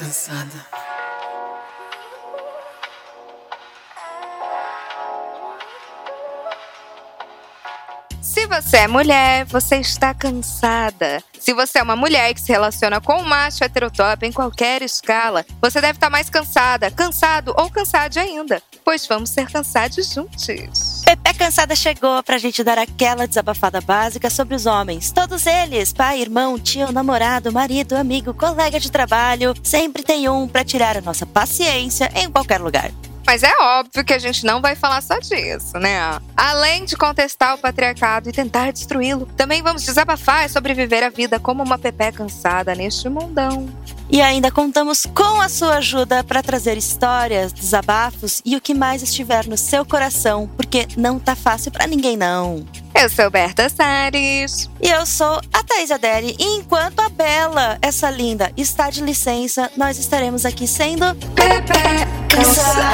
cansada. Se você é mulher, você está cansada. Se você é uma mulher que se relaciona com um macho heterotop em qualquer escala, você deve estar mais cansada, cansado ou cansado ainda. Pois vamos ser cansados juntos. Pepe Cansada chegou pra gente dar aquela desabafada básica sobre os homens. Todos eles, pai, irmão, tio, namorado, marido, amigo, colega de trabalho, sempre tem um pra tirar a nossa paciência em qualquer lugar. Mas é óbvio que a gente não vai falar só disso, né? Além de contestar o patriarcado e tentar destruí-lo, também vamos desabafar e sobreviver a vida como uma pepé cansada neste mundão. E ainda contamos com a sua ajuda para trazer histórias, desabafos e o que mais estiver no seu coração, porque não tá fácil para ninguém não. Eu sou Berta Sares. E eu sou a Thaís Adeli. E enquanto a Bela, essa linda, está de licença, nós estaremos aqui sendo Pepe Cansada.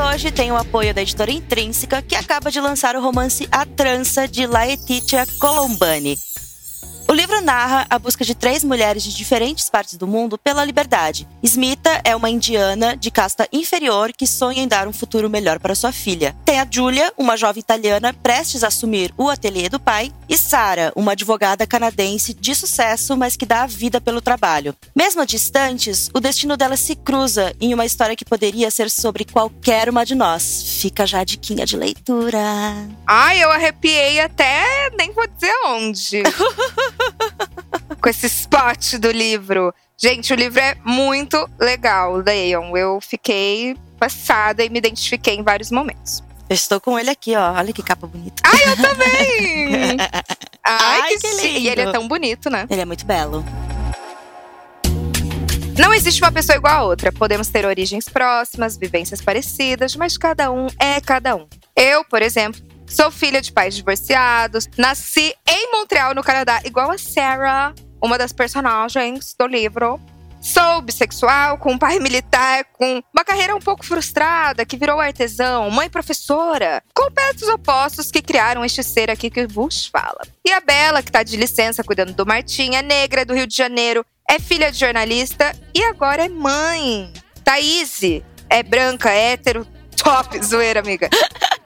Hoje tem o apoio da editora Intrínseca, que acaba de lançar o romance A Trança, de Laetitia Colombani. O livro narra a busca de três mulheres de diferentes partes do mundo pela liberdade. Smita é uma indiana de casta inferior que sonha em dar um futuro melhor para sua filha. Tem a Julia, uma jovem italiana prestes a assumir o ateliê do pai, e Sarah, uma advogada canadense de sucesso, mas que dá a vida pelo trabalho. Mesmo distantes, o destino delas se cruza em uma história que poderia ser sobre qualquer uma de nós. Fica já a diquinha de leitura. Ai, eu arrepiei até nem vou dizer onde. Com esse spot do livro. Gente, o livro é muito legal, leiam. Eu fiquei passada e me identifiquei em vários momentos. Eu estou com ele aqui, ó. Olha que capa bonita. Ai, eu também! Ai, Ai, que, que chique. E ele é lindo. tão bonito, né? Ele é muito belo. Não existe uma pessoa igual a outra. Podemos ter origens próximas, vivências parecidas, mas cada um é cada um. Eu, por exemplo, sou filha de pais divorciados, nasci em Montreal, no Canadá, igual a Sarah, uma das personagens do livro. Sou bissexual, com um pai militar, com uma carreira um pouco frustrada, que virou artesão, mãe professora, completos opostos que criaram este ser aqui que vos fala. E a Bela, que tá de licença cuidando do Martim, é negra, do Rio de Janeiro, é filha de jornalista e agora é mãe. Thaís é branca, hétero, top, zoeira, amiga.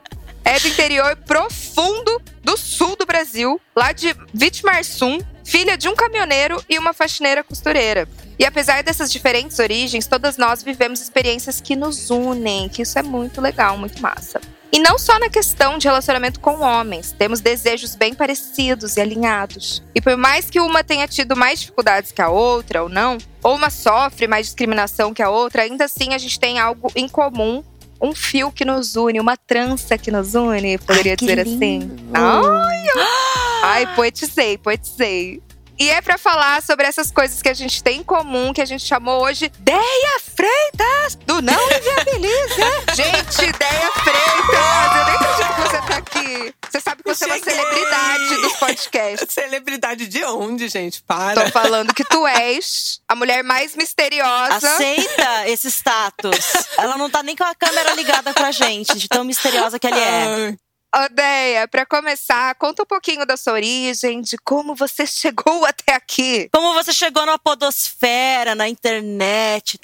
É do interior profundo do sul do Brasil, lá de Vitimarsum, filha de um caminhoneiro e uma faxineira costureira. E apesar dessas diferentes origens, todas nós vivemos experiências que nos unem, que isso é muito legal, muito massa. E não só na questão de relacionamento com homens, temos desejos bem parecidos e alinhados. E por mais que uma tenha tido mais dificuldades que a outra, ou não, ou uma sofre mais discriminação que a outra, ainda assim a gente tem algo em comum, um fio que nos une, uma trança que nos une, poderia Ai, dizer lindo. assim. Ai, Ai, poetizei, poetizei. E é pra falar sobre essas coisas que a gente tem em comum, que a gente chamou hoje Deia Freitas, do Não Inviabilize. gente, Deia Freitas, eu nem acredito que você tá aqui. Você sabe que você é uma Cheguei. celebridade dos podcasts. Celebridade de onde, gente? Para. Tô falando que tu és a mulher mais misteriosa. Aceita esse status. Ela não tá nem com a câmera ligada pra gente, de tão misteriosa que ele é. Odeia, pra começar, conta um pouquinho da sua origem, de como você chegou até aqui. Como você chegou na podosfera, na internet.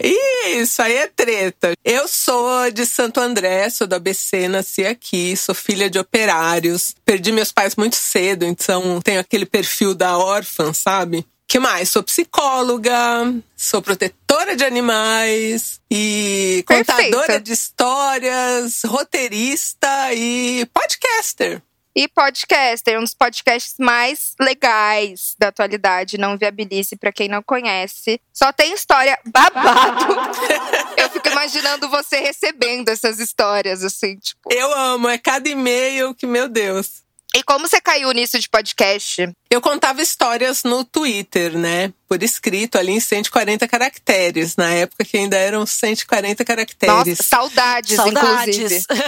Isso aí é treta. Eu sou de Santo André, sou do ABC, nasci aqui, sou filha de operários. Perdi meus pais muito cedo, então tenho aquele perfil da órfã, sabe? Que mais? Sou psicóloga, sou protetora de animais e Perfeita. contadora de histórias, roteirista e podcaster. E podcaster, um dos podcasts mais legais da atualidade, não viabilize pra quem não conhece. Só tem história babado. Eu fico imaginando você recebendo essas histórias, assim, tipo. Eu amo, é cada e-mail que, meu Deus. E como você caiu nisso de podcast? Eu contava histórias no Twitter, né? Por escrito, ali em 140 caracteres. Na época que ainda eram 140 caracteres. Nossa, saudades, Saudades. inclusive.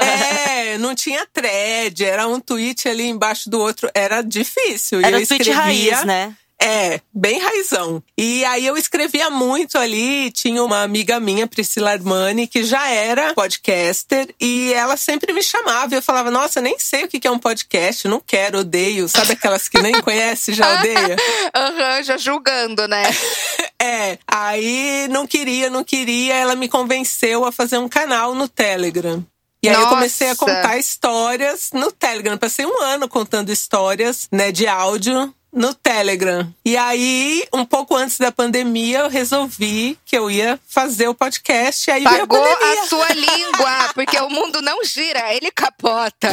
É, não tinha thread, era um tweet ali embaixo do outro. Era difícil. E Era eu o tweet escrevia, raiz, né? É, bem raizão. E aí eu escrevia muito ali. Tinha uma amiga minha, Priscila Armani, que já era podcaster. E ela sempre me chamava. E eu falava, nossa, nem sei o que é um podcast. Não quero, odeio. Sabe aquelas que nem conhece, já odeia? Aham, já julgando, né? É, aí não queria, não queria. Ela me convenceu a fazer um canal no Telegram. E aí eu Nossa. comecei a contar histórias no Telegram. Passei um ano contando histórias, né, de áudio no Telegram. E aí, um pouco antes da pandemia, eu resolvi que eu ia fazer o podcast. E aí veio a Pagou pandemia. a sua língua, porque o mundo não gira, ele capota.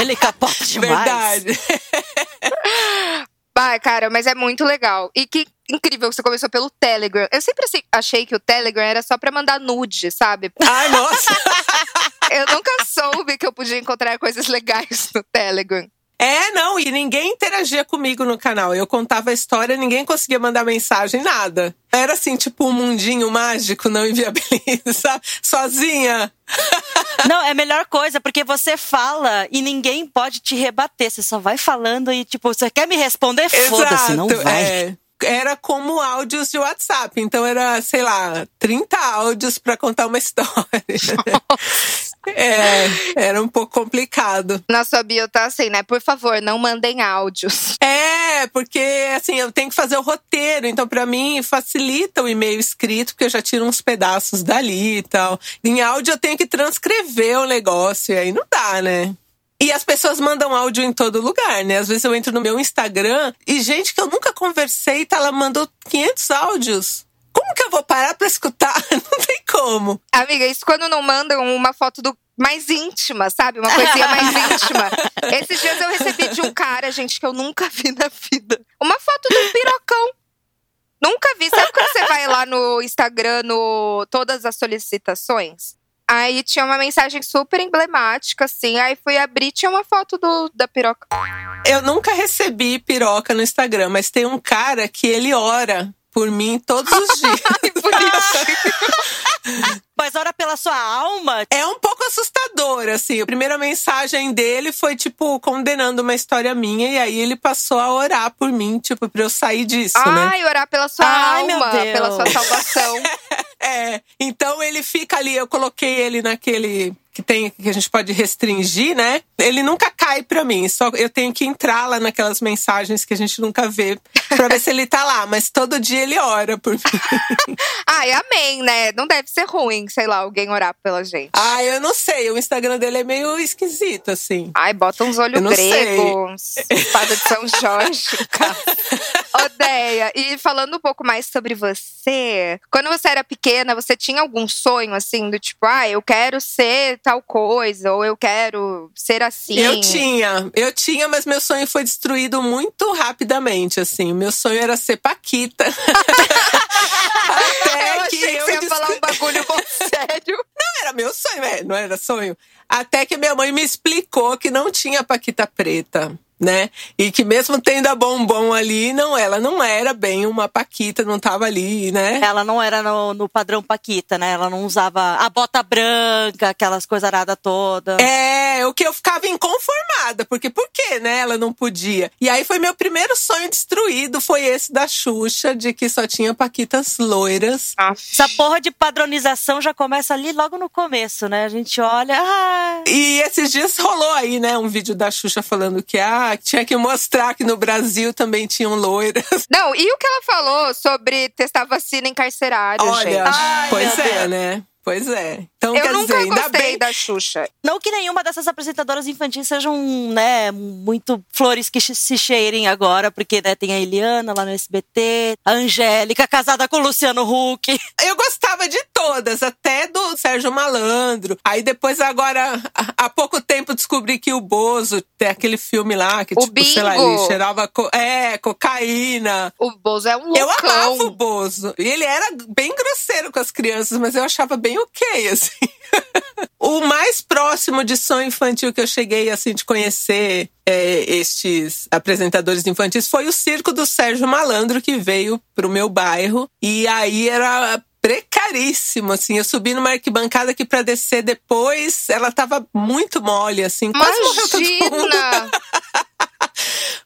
Ele capota demais. Verdade. Vai, cara, mas é muito legal. E que incrível que você começou pelo Telegram. Eu sempre assim, achei que o Telegram era só pra mandar nude, sabe? Ai, nossa. Eu nunca soube que eu podia encontrar coisas legais no Telegram. É, não, e ninguém interagia comigo no canal. Eu contava a história, ninguém conseguia mandar mensagem, nada. Era assim, tipo um mundinho mágico, não inviabiliza? Sozinha. Não, é a melhor coisa, porque você fala e ninguém pode te rebater. Você só vai falando e, tipo, você quer me responder? Foda-se, não vai. é. Era como áudios de WhatsApp. Então era, sei lá, 30 áudios pra contar uma história. é, era um pouco complicado. Na sua bio tá assim, né? Por favor, não mandem áudios. É, porque assim, eu tenho que fazer o roteiro, então pra mim facilita o e-mail escrito, porque eu já tiro uns pedaços dali e tal. Em áudio eu tenho que transcrever o negócio, e aí não dá, né? E as pessoas mandam áudio em todo lugar, né? Às vezes eu entro no meu Instagram e gente que eu nunca conversei, tá, ela mandou 500 áudios. Como que eu vou parar pra escutar? Não tem como. Amiga, isso quando não mandam uma foto do mais íntima, sabe? Uma coisinha mais íntima. Esses dias eu recebi de um cara, gente, que eu nunca vi na vida. Uma foto um pirocão. Nunca vi. Sabe quando você vai lá no Instagram, no todas as solicitações? Aí tinha uma mensagem super emblemática, assim. Aí fui abrir, tinha uma foto do, da piroca. Eu nunca recebi piroca no Instagram, mas tem um cara que ele ora por mim todos os dias. Mas ora pela sua alma. É um pouco assustador, assim. A primeira mensagem dele foi, tipo, condenando uma história minha. E aí ele passou a orar por mim, tipo, pra eu sair disso, né? Ai, orar pela sua Ai, meu alma, Deus. pela sua salvação. É. Então ele fica ali, eu coloquei ele naquele que tem que a gente pode restringir, né? Ele nunca cai pra mim, só eu tenho que entrar lá naquelas mensagens que a gente nunca vê pra ver se ele tá lá, mas todo dia ele ora por mim. Ai, amém, né? Não deve ser ruim, sei lá, alguém orar pela gente. Ah, eu não sei, o Instagram dele é meio esquisito assim. Ai, bota uns olhos gregos, espada de São Jorge, cara. Odeia. E falando um pouco mais sobre você, quando você era pequena, você tinha algum sonho assim, do tipo, ah, eu quero ser tal coisa, ou eu quero ser assim? Eu tinha, eu tinha, mas meu sonho foi destruído muito rapidamente, assim. O meu sonho era ser Paquita. Até Eu achei que, eu você ia falar um bagulho sério. Não era meu sonho, é, não era sonho. Até que minha mãe me explicou que não tinha Paquita preta. Né? E que mesmo tendo a bombom ali, não, ela não era bem uma Paquita, não tava ali, né? Ela não era no, no padrão Paquita, né? Ela não usava a bota branca, aquelas coisas aradas todas. É, o que eu ficava inconformada, porque por que, né? Ela não podia. E aí foi meu primeiro sonho destruído, foi esse da Xuxa, de que só tinha Paquitas loiras. Essa porra de padronização já começa ali logo no começo, né? A gente olha. Ah, E esses dias rolou aí, né, um vídeo da Xuxa falando que ah, tinha que mostrar que no Brasil também tinham loiras. Não, e o que ela falou sobre testar vacina em carcerário, Olha, gente? Ai, pois é, Deus. né? Pois é. Então, Eu quer nunca dizer, ainda gostei bem. da Xuxa. não que nenhuma dessas apresentadoras infantis sejam, né, muito flores que se cheirem agora, porque né, tem a Eliana lá no SBT, a Angélica casada com o Luciano Huck. Eu gostava de todas, até do Sérgio Malandro. Aí depois, agora, há pouco tempo, descobri que o Bozo tem aquele filme lá que, O tipo, sei lá, Bingo. ele cheirava co é, cocaína. O Bozo é um Eu loucão. amava o Bozo. E ele era bem grosseiro com as crianças, mas eu achava bem ok, assim. o mais próximo de som infantil que eu cheguei assim de conhecer é, estes apresentadores infantis foi o circo do Sérgio Malandro que veio pro meu bairro e aí era precaríssimo, assim. Eu subi numa arquibancada que para descer depois, ela tava muito mole, assim. Quase Imagina! morreu todo mundo.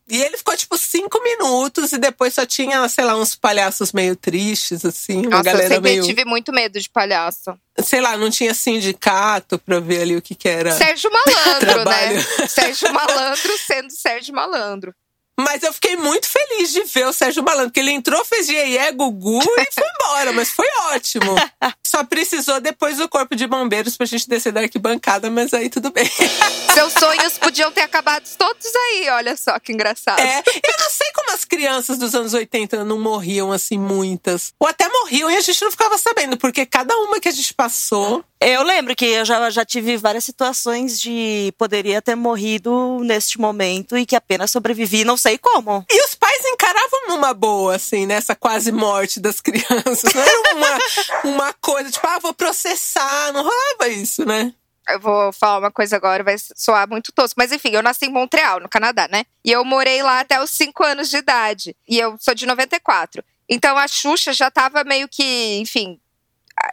E ele ficou tipo cinco minutos e depois só tinha, sei lá, uns palhaços meio tristes, assim. Uma Nossa, eu galera sempre meio. tive muito medo de palhaço. Sei lá, não tinha sindicato pra ver ali o que que era. Sérgio Malandro, né? Sérgio Malandro sendo Sérgio Malandro. Mas eu fiquei muito feliz de ver o Sérgio Malandro, porque ele entrou, fez iê Gugu e foi embora, mas foi ótimo. Só precisou depois do corpo de bombeiros pra gente descer da arquibancada, mas aí tudo bem. Seus sonhos podiam ter acabado todos aí, olha só que engraçado. É, eu não sei como as crianças dos anos 80 não morriam assim, muitas. Ou até morriam e a gente não ficava sabendo, porque cada uma que a gente passou. Eu lembro que eu já, já tive várias situações de poderia ter morrido neste momento e que apenas sobrevivi, não sei como. E os pais encaravam numa boa, assim, nessa quase morte das crianças. Não era uma, uma coisa, tipo, ah, vou processar. Não rolava isso, né? Eu vou falar uma coisa agora, vai soar muito tosco. Mas enfim, eu nasci em Montreal, no Canadá, né? E eu morei lá até os 5 anos de idade. E eu sou de 94. Então a Xuxa já tava meio que, enfim.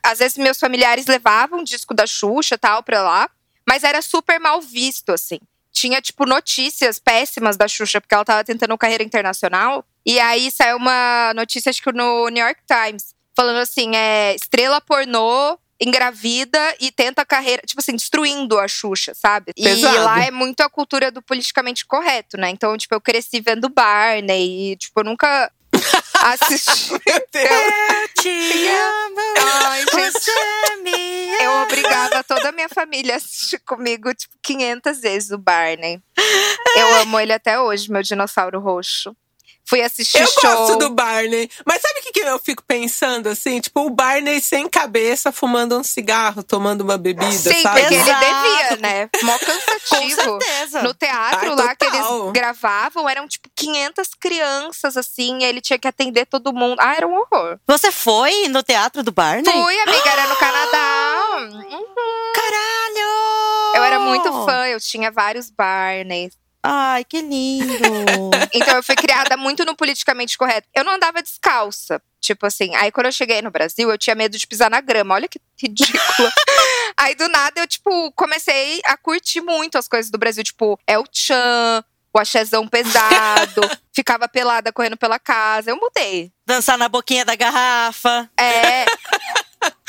Às vezes meus familiares levavam disco da Xuxa e tal pra lá. Mas era super mal visto, assim. Tinha, tipo, notícias péssimas da Xuxa, porque ela tava tentando carreira internacional. E aí saiu uma notícia, acho que no New York Times, falando assim: é estrela pornô engravida e tenta carreira, tipo assim, destruindo a Xuxa, sabe? Pesado. E lá é muito a cultura do politicamente correto, né? Então, tipo, eu cresci vendo Barney e, tipo, eu nunca assisti. Meu Deus. Eu te amo, Ai, gente. me Eu obrigava toda a minha família a assistir comigo, tipo, 500 vezes o Barney. Eu amo ele até hoje, meu dinossauro roxo. Fui assistir Eu show. gosto do Barney. Mas sabe o que, que eu fico pensando, assim? Tipo, o Barney sem cabeça, fumando um cigarro, tomando uma bebida, Sim, sabe? porque ele devia, né? Mó Com cansativo. certeza. No teatro Ai, lá que total. eles gravavam, eram tipo 500 crianças, assim, e ele tinha que atender todo mundo. Ah, era um horror. Você foi no teatro do Barney? Fui, amiga, era no Canadá. Uhum. Caralho! Eu era muito fã, eu tinha vários Barneys. Ai, que lindo. Então eu fui criada muito no politicamente correto. Eu não andava descalça. Tipo assim, aí quando eu cheguei no Brasil, eu tinha medo de pisar na grama. Olha que ridícula. aí do nada eu, tipo, comecei a curtir muito as coisas do Brasil. Tipo, é o Chan, o axézão pesado. ficava pelada correndo pela casa. Eu mudei. Dançar na boquinha da garrafa. É.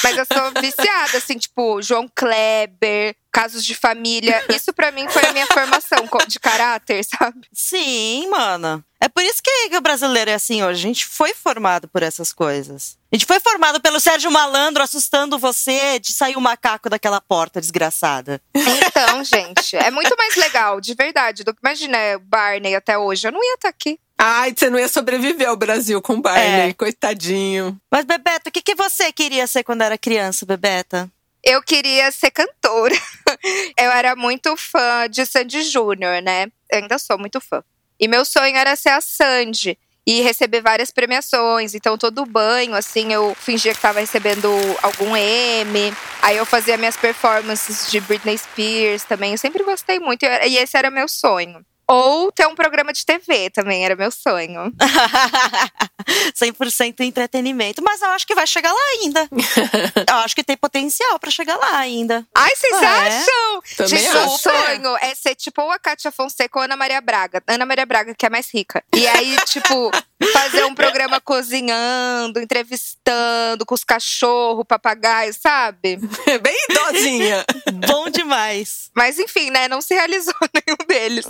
Mas eu sou viciada, assim, tipo, João Kleber, casos de família. Isso pra mim foi a minha formação de caráter, sabe? Sim, mano. É por isso que, que o brasileiro é assim hoje. A gente foi formado por essas coisas. A gente foi formado pelo Sérgio Malandro assustando você de sair o macaco daquela porta desgraçada. Então, gente, é muito mais legal, de verdade, do que imagina o Barney até hoje. Eu não ia estar aqui. Ai, você não ia sobreviver ao Brasil com o Barney, É. coitadinho. Mas, Bebeto, o que, que você queria ser quando era criança, Bebeta? Eu queria ser cantora. Eu era muito fã de Sandy Júnior, né? Eu ainda sou muito fã. E meu sonho era ser a Sandy e receber várias premiações. Então, todo banho, assim, eu fingia que tava recebendo algum M. Aí eu fazia minhas performances de Britney Spears também. Eu sempre gostei muito. E e esse era meu sonho. Ou ter um programa de TV também era meu sonho. 100% entretenimento. Mas eu acho que vai chegar lá ainda. eu acho que tem potencial pra chegar lá ainda. Ai, vocês É. acham? Também Gente, meu acho. sonho é ser tipo ou a Kátia Fonseca ou a Ana Maria Braga. Ana Maria Braga, que é mais rica. E aí, tipo, fazer um programa cozinhando, entrevistando com os cachorros, papagaios, sabe? Bem idosinha. Bom demais. Mas enfim, né? Não se realizou nenhum deles.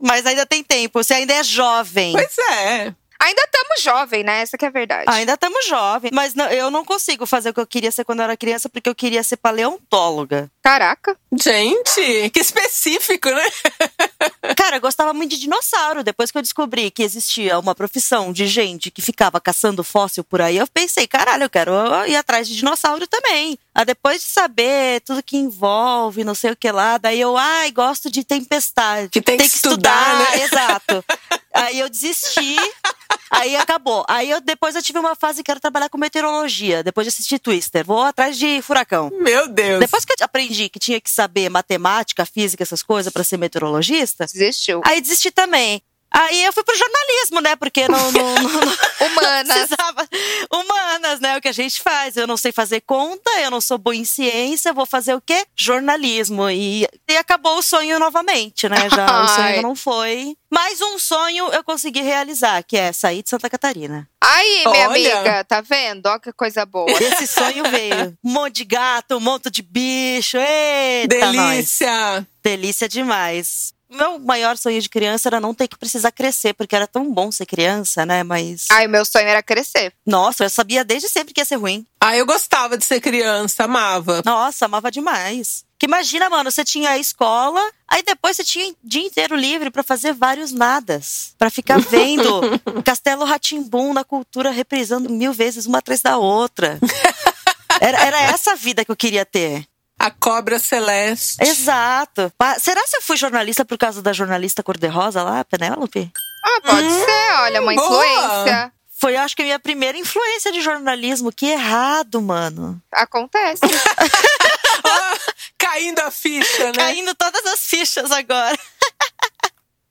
Mas ainda tem tempo. Você ainda é jovem. pois é. Ainda estamos jovem, né? Essa que é a verdade. Ainda estamos jovens. Mas não- eu não consigo fazer o que eu queria ser quando eu era criança, porque eu queria ser paleontóloga. Caraca. Gente, que específico, né? Cara, eu gostava muito de dinossauro. Depois que eu descobri que existia uma profissão de gente que ficava caçando fóssil por aí, eu pensei, caralho, eu quero ir atrás de dinossauro também. Aí depois de saber tudo que envolve, não sei o que lá, daí eu, ai, gosto de tempestade. Que tem que estudar, né? Exato. Aí eu desisti. Aí acabou. Aí eu, depois eu tive uma fase que era trabalhar com meteorologia, depois de assistir Twister. Vou atrás de furacão. Meu Deus. Depois que eu aprendi que tinha que saber matemática, física, essas coisas para ser meteorologista, Desistiu. aí desisti também. Aí eu fui pro jornalismo, né? Porque não, não, não, não Humanas. precisava. Humanas, né? O que a gente faz. Eu não sei fazer conta, eu não sou boa em ciência, vou fazer o quê? Jornalismo. E, e acabou o sonho novamente, né? Já o sonho não foi. Mais um sonho eu consegui realizar, que é sair de Santa Catarina. Aí, minha Olha. amiga, tá vendo? Ó que coisa boa. Esse sonho veio. Um monte de gato, um monte de bicho. Eita, nós. Delícia. Delícia demais. Meu maior sonho de criança era não ter que precisar crescer, porque era tão bom ser criança, né? Mas. Ai, meu sonho era crescer. Nossa, eu sabia desde sempre que ia ser ruim. Ah, eu gostava de ser criança, amava. Nossa, amava demais. Que imagina, mano, você tinha a escola, aí depois você tinha o dia inteiro livre pra fazer vários nadas. Pra ficar vendo Castelo Ratimbum na cultura reprisando mil vezes uma atrás da outra. Era, era essa a vida que eu queria ter. A cobra celeste. Exato. Será que eu fui jornalista por causa da jornalista cor-de-rosa lá, Penélope? Ah, pode Hum, ser, olha, uma boa. influência. Foi, acho que, a minha primeira influência de jornalismo. Que errado, mano. Acontece. Ah, caindo a ficha, né? Caindo todas as fichas agora.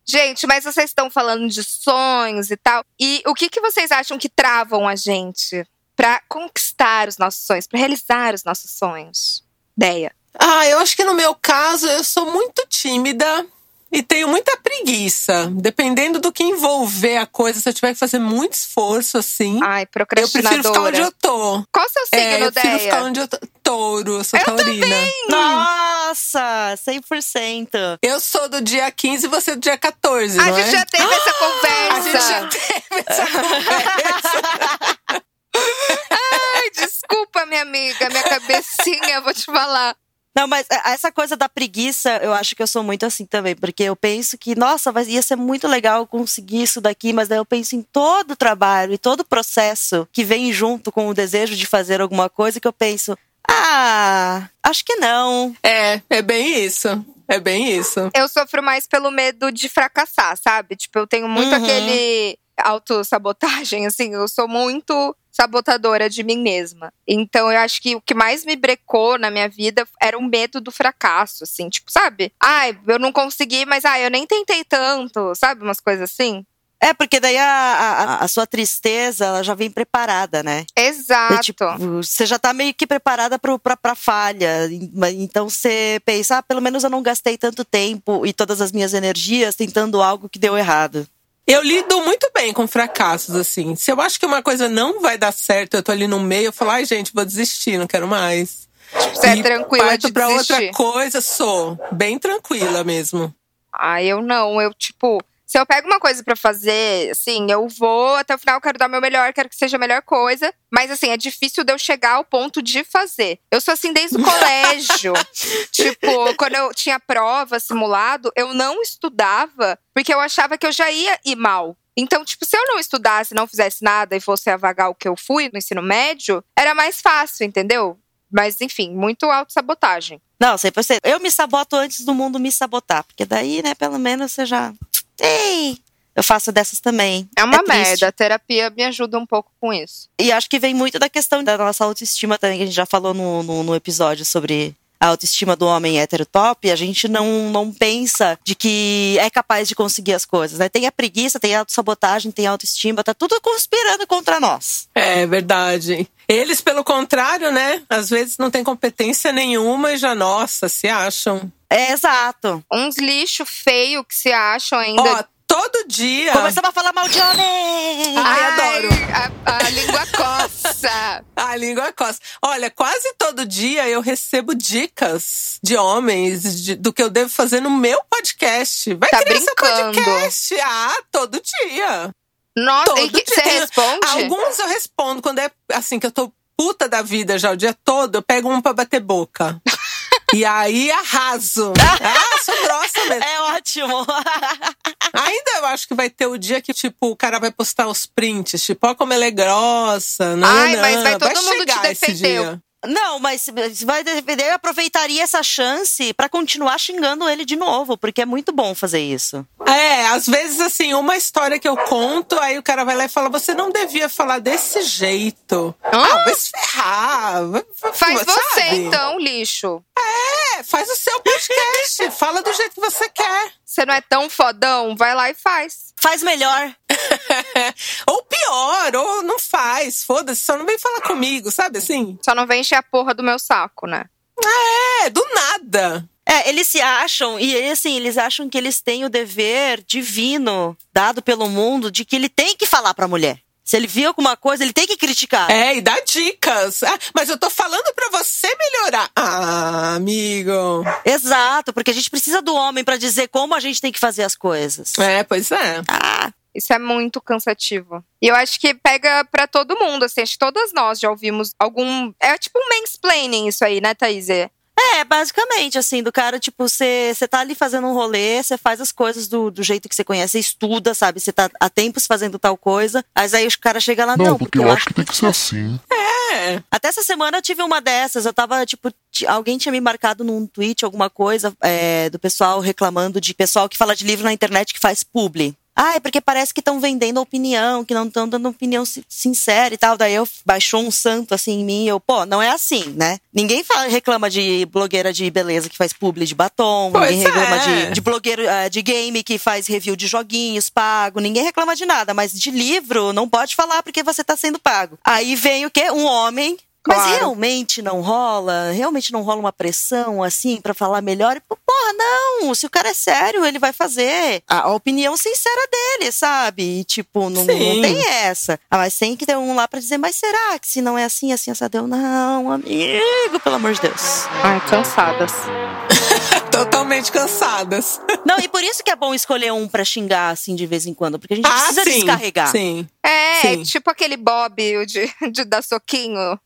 Gente, mas vocês estão falando de sonhos e tal. E o que, que vocês acham que travam a gente pra conquistar os nossos sonhos, pra realizar os nossos sonhos? Ideia. Ah, eu acho que no meu caso eu sou muito tímida e tenho muita preguiça. Dependendo do que envolver a coisa, se eu tiver que fazer muito esforço, assim, Ai, eu prefiro ficar onde procrastinadora. eu tô. Qual o seu É, signo, eu prefiro ficar onde eu tô. Touro, eu sou Eu taurina. Nossa, 100%. Eu sou do dia 15 e você do dia 14, A não gente é? já teve essa A gente já conversa. teve essa conversa. Minha amiga, minha cabecinha, vou te falar. Não, mas é, essa coisa da preguiça, eu acho que eu sou muito assim também, porque eu penso que, nossa, vai, ia ser muito legal conseguir isso daqui, mas daí eu penso em todo o trabalho e todo o processo que vem junto com o desejo de fazer alguma coisa, que eu penso, ah, acho que não. É, é bem isso. É bem isso. Eu sofro mais pelo medo de fracassar, sabe? Tipo, eu tenho muito Uhum. aquele autossabotagem, assim, eu sou muito sabotadora de mim mesma. Então eu acho que o que mais me brecou na minha vida era o medo do fracasso, assim, tipo, sabe? Ai, eu não consegui, mas ai, eu nem tentei tanto, sabe? Umas coisas assim. É, porque daí a, a, a sua tristeza, ela já vem preparada, né? Exato. É, tipo, você já tá meio que preparada pro, pra, pra falha. Então você pensa, ah, pelo menos eu não gastei tanto tempo e todas as minhas energias tentando algo que deu errado. Eu lido muito bem com fracassos, assim. Se eu acho que uma coisa não vai dar certo, eu tô ali no meio, eu falo, ai, gente, vou desistir, não quero mais. Você é E tranquila parto de pra desistir. outra coisa, sou bem tranquila mesmo. Ah, eu não. Eu, tipo, se eu pego uma coisa pra fazer, assim, eu vou até o final, quero dar o meu melhor, quero que seja a melhor coisa. Mas, assim, é difícil de eu chegar ao ponto de fazer. Eu sou assim desde o colégio. tipo, quando eu tinha prova, simulado, eu não estudava porque eu achava que eu já ia ir mal. Então, tipo, se eu não estudasse, não fizesse nada e fosse a vagar o que eu fui no ensino médio, era mais fácil, entendeu? Mas, enfim, muito autossabotagem. Não, 100%. Eu me saboto antes do mundo me sabotar. Porque daí, né, pelo menos você já. Ei! Eu faço dessas também. É uma triste. merda. A terapia me ajuda um pouco com isso. E acho que vem muito da questão da nossa autoestima também, que a gente já falou no, no, no episódio sobre a autoestima do homem hétero top. A gente não, não pensa de que é capaz de conseguir as coisas, né? Tem a preguiça, tem a autossabotagem, tem a autoestima, tá tudo conspirando contra nós. É verdade. Eles, pelo contrário, né? Às vezes não tem competência nenhuma e já, nossa, se acham. É exato. uns lixo feio que se acham ainda. Ó, todo dia. Começamos a falar mal de homem! Ai, adoro. A, a língua coça. A língua coça. Olha, quase todo dia eu recebo dicas de homens de- do que eu devo fazer no meu podcast. Vai Tá criar seu brincando. podcast? Ah, todo dia. Nossa, e Todo que, você dia. responde? Alguns eu respondo quando é assim que eu tô puta da vida já o dia todo, eu pego um pra bater boca. e aí arraso. ah, sou grossa mesmo. É ótimo! Ainda eu acho que vai ter o dia que, tipo, o cara vai postar os prints, tipo, ó como ela é grossa. Não, Ai, não. mas vai todo mundo te defender. Não, mas se vai defender, eu aproveitaria essa chance pra continuar xingando ele de novo, porque é muito bom fazer isso. É, às vezes, assim, uma história que eu conto, aí o cara vai lá e fala: você não devia falar desse jeito. Ah, vai se ferrar. Faz você, sabe? então, lixo. É, faz o seu podcast. fala do jeito que você quer. Você não é tão fodão? Vai lá e faz. Faz melhor. ou pior, ou não faz. Foda-se, só não vem falar comigo, sabe assim? Só não vem encher a porra do meu saco, né? É, do nada. É, eles se acham, e assim, eles acham que eles têm o dever divino dado pelo mundo de que ele tem que falar pra mulher. Se ele viu alguma coisa, ele tem que criticar. É, e dá dicas. Ah, mas eu tô falando pra você melhorar. Ah, amigo. Exato, porque a gente precisa do homem pra dizer como a gente tem que fazer as coisas. É, pois é. Ah, Isso é muito cansativo. E eu acho que pega pra todo mundo, assim. Acho que todas nós já ouvimos algum. É tipo um mansplaining isso aí, né, Thaís? É, basicamente, assim, do cara, tipo, você tá ali fazendo um rolê, você faz as coisas do, do jeito que você conhece, você estuda, sabe? Você tá há tempos fazendo tal coisa, mas aí o cara chega lá, não, Não, porque eu acho que tem que ser assim. É. Até essa semana eu tive uma dessas. Eu tava, tipo, ti- alguém tinha me marcado num tweet alguma coisa é, do pessoal reclamando de pessoal que fala de livro na internet que faz publi. Ah, é porque parece que estão vendendo opinião, que não estão dando opinião si- sincera e tal. Daí eu baixou um santo assim em mim eu, pô, não é assim, né? Ninguém fala, reclama de blogueira de beleza que faz publi de batom, Pois ninguém reclama é. de, de blogueiro eh, de game que faz review de joguinhos pago, ninguém reclama de nada, mas de livro não pode falar porque você tá sendo pago. Aí vem o quê? Um homem. Mas Claro. realmente não rola? Realmente não rola uma pressão assim pra falar melhor? E, Porra, não! Se o cara é sério, ele vai fazer a opinião sincera dele, sabe? E, tipo, não, não tem essa. Ah, mas tem que ter um lá pra dizer, mas será que se não é assim, assim, essa deu? Não, amigo, pelo amor de Deus. Ai, cansadas. Totalmente cansadas. Não, e por isso que é bom escolher um pra xingar, assim, de vez em quando, porque a gente Ah, precisa sim. descarregar. Sim. É, Sim. tipo aquele Bob o de, de dar soquinho.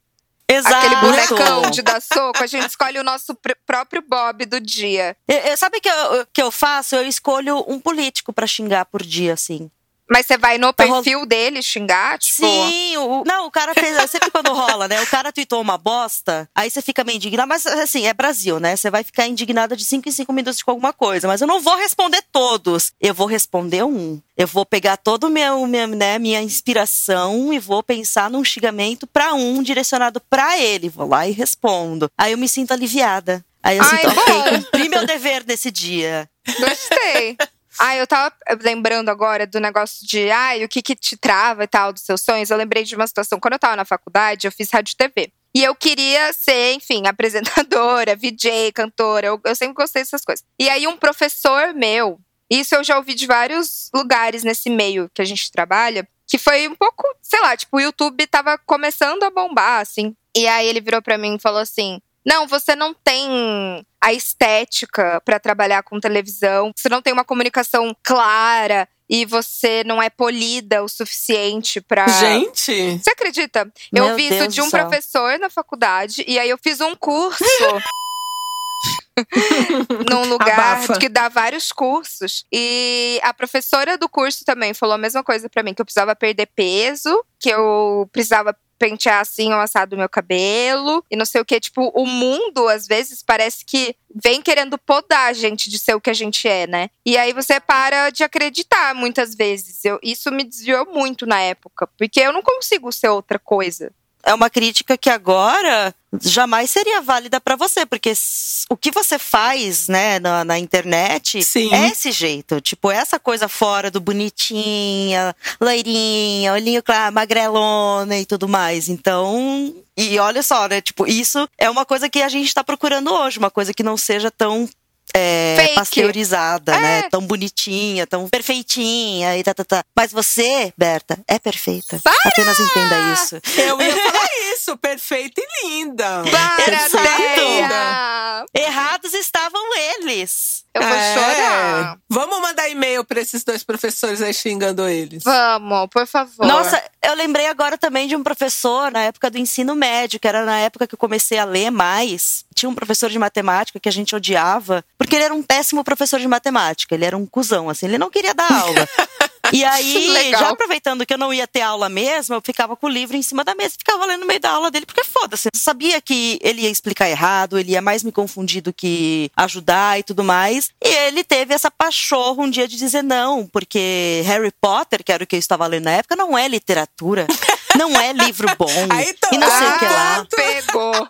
Exato. Aquele bonecão de dar soco. A gente escolhe o nosso pr- próprio Bob do dia. Eu- eu- sabe o que eu, que eu faço? Eu escolho um político pra xingar por dia, assim. Mas você vai no Tá perfil dele xingar, tipo. Sim, o, não, o cara fez. Sempre quando rola, né? O cara tweetou uma bosta, aí você fica meio indignado. Mas assim, é Brasil, né? Você vai ficar indignada de 5 em 5 minutos com alguma coisa. Mas eu não vou responder todos. Eu vou responder um. Eu vou pegar todo o meu, meu, né, minha inspiração e vou pensar num xingamento pra um direcionado pra ele. Vou lá e respondo. Aí eu me sinto aliviada. Aí eu Ai, sinto, ok, bom. cumpri meu dever nesse dia. Gostei. Ah, eu tava lembrando agora do negócio de ai, o que que te trava e tal dos seus sonhos. Eu lembrei de uma situação. Quando eu tava na faculdade, eu fiz rádio TV. E eu queria ser, enfim, apresentadora, VJ, cantora. Eu, eu sempre gostei dessas coisas. E aí, um professor meu, isso eu já ouvi de vários lugares nesse meio que a gente trabalha, que foi um pouco, sei lá, tipo, o YouTube tava começando a bombar, assim. E aí ele virou pra mim e falou assim: Não, você não tem a estética pra trabalhar com televisão, você não tem uma comunicação clara e você não é polida o suficiente pra. Gente. Você acredita? Eu Meu vi isso Deus de do um céu. professor na faculdade e aí eu fiz um curso num lugar Abafa. que dá vários cursos e a professora do curso também falou a mesma coisa pra mim que eu precisava perder peso, que eu precisava pentear assim o assado do meu cabelo e não sei o que, tipo, o mundo às vezes parece que vem querendo podar a gente de ser o que a gente é, né? E aí você para de acreditar muitas vezes. Eu, isso me desviou muito na época, porque eu não consigo ser outra coisa. É uma crítica que agora jamais seria válida pra você, porque o que você faz, né, na, na internet Sim. é esse jeito, tipo, essa coisa fora do bonitinha, loirinha, olhinho claro, magrelona e tudo mais. Então, e olha só, né, tipo, isso é uma coisa que a gente tá procurando hoje, uma coisa que não seja tão é, Fake. pasteurizada, É. né? Tão bonitinha, tão perfeitinha e tá, tá, tá. Mas você, Berta, é perfeita. Apenas entenda isso. Eu ia falar isso, perfeita e linda. Para! Errados estavam eles. Eu vou É. chorar. Vamos mandar e-mail pra esses dois professores aí xingando eles. Vamos, por favor. Nossa, eu lembrei agora também de um professor na época do ensino médio, que era na época que eu comecei a ler mais. Tinha um professor de matemática que a gente odiava, porque ele era um péssimo professor de matemática. Ele era um cuzão, assim, ele não queria dar aula. E aí, já aproveitando que eu não ia ter aula mesmo, eu ficava com o livro em cima da mesa e ficava lendo no meio da aula dele, porque foda-se. Eu sabia que ele ia explicar errado, ele ia mais me confundir do que ajudar e tudo mais. E ele teve essa pachorra um dia de dizer não, porque Harry Potter, que era o que eu estava lendo na época, não é literatura. Não é livro bom. Aí e não sei o que lá. Ah, pegou.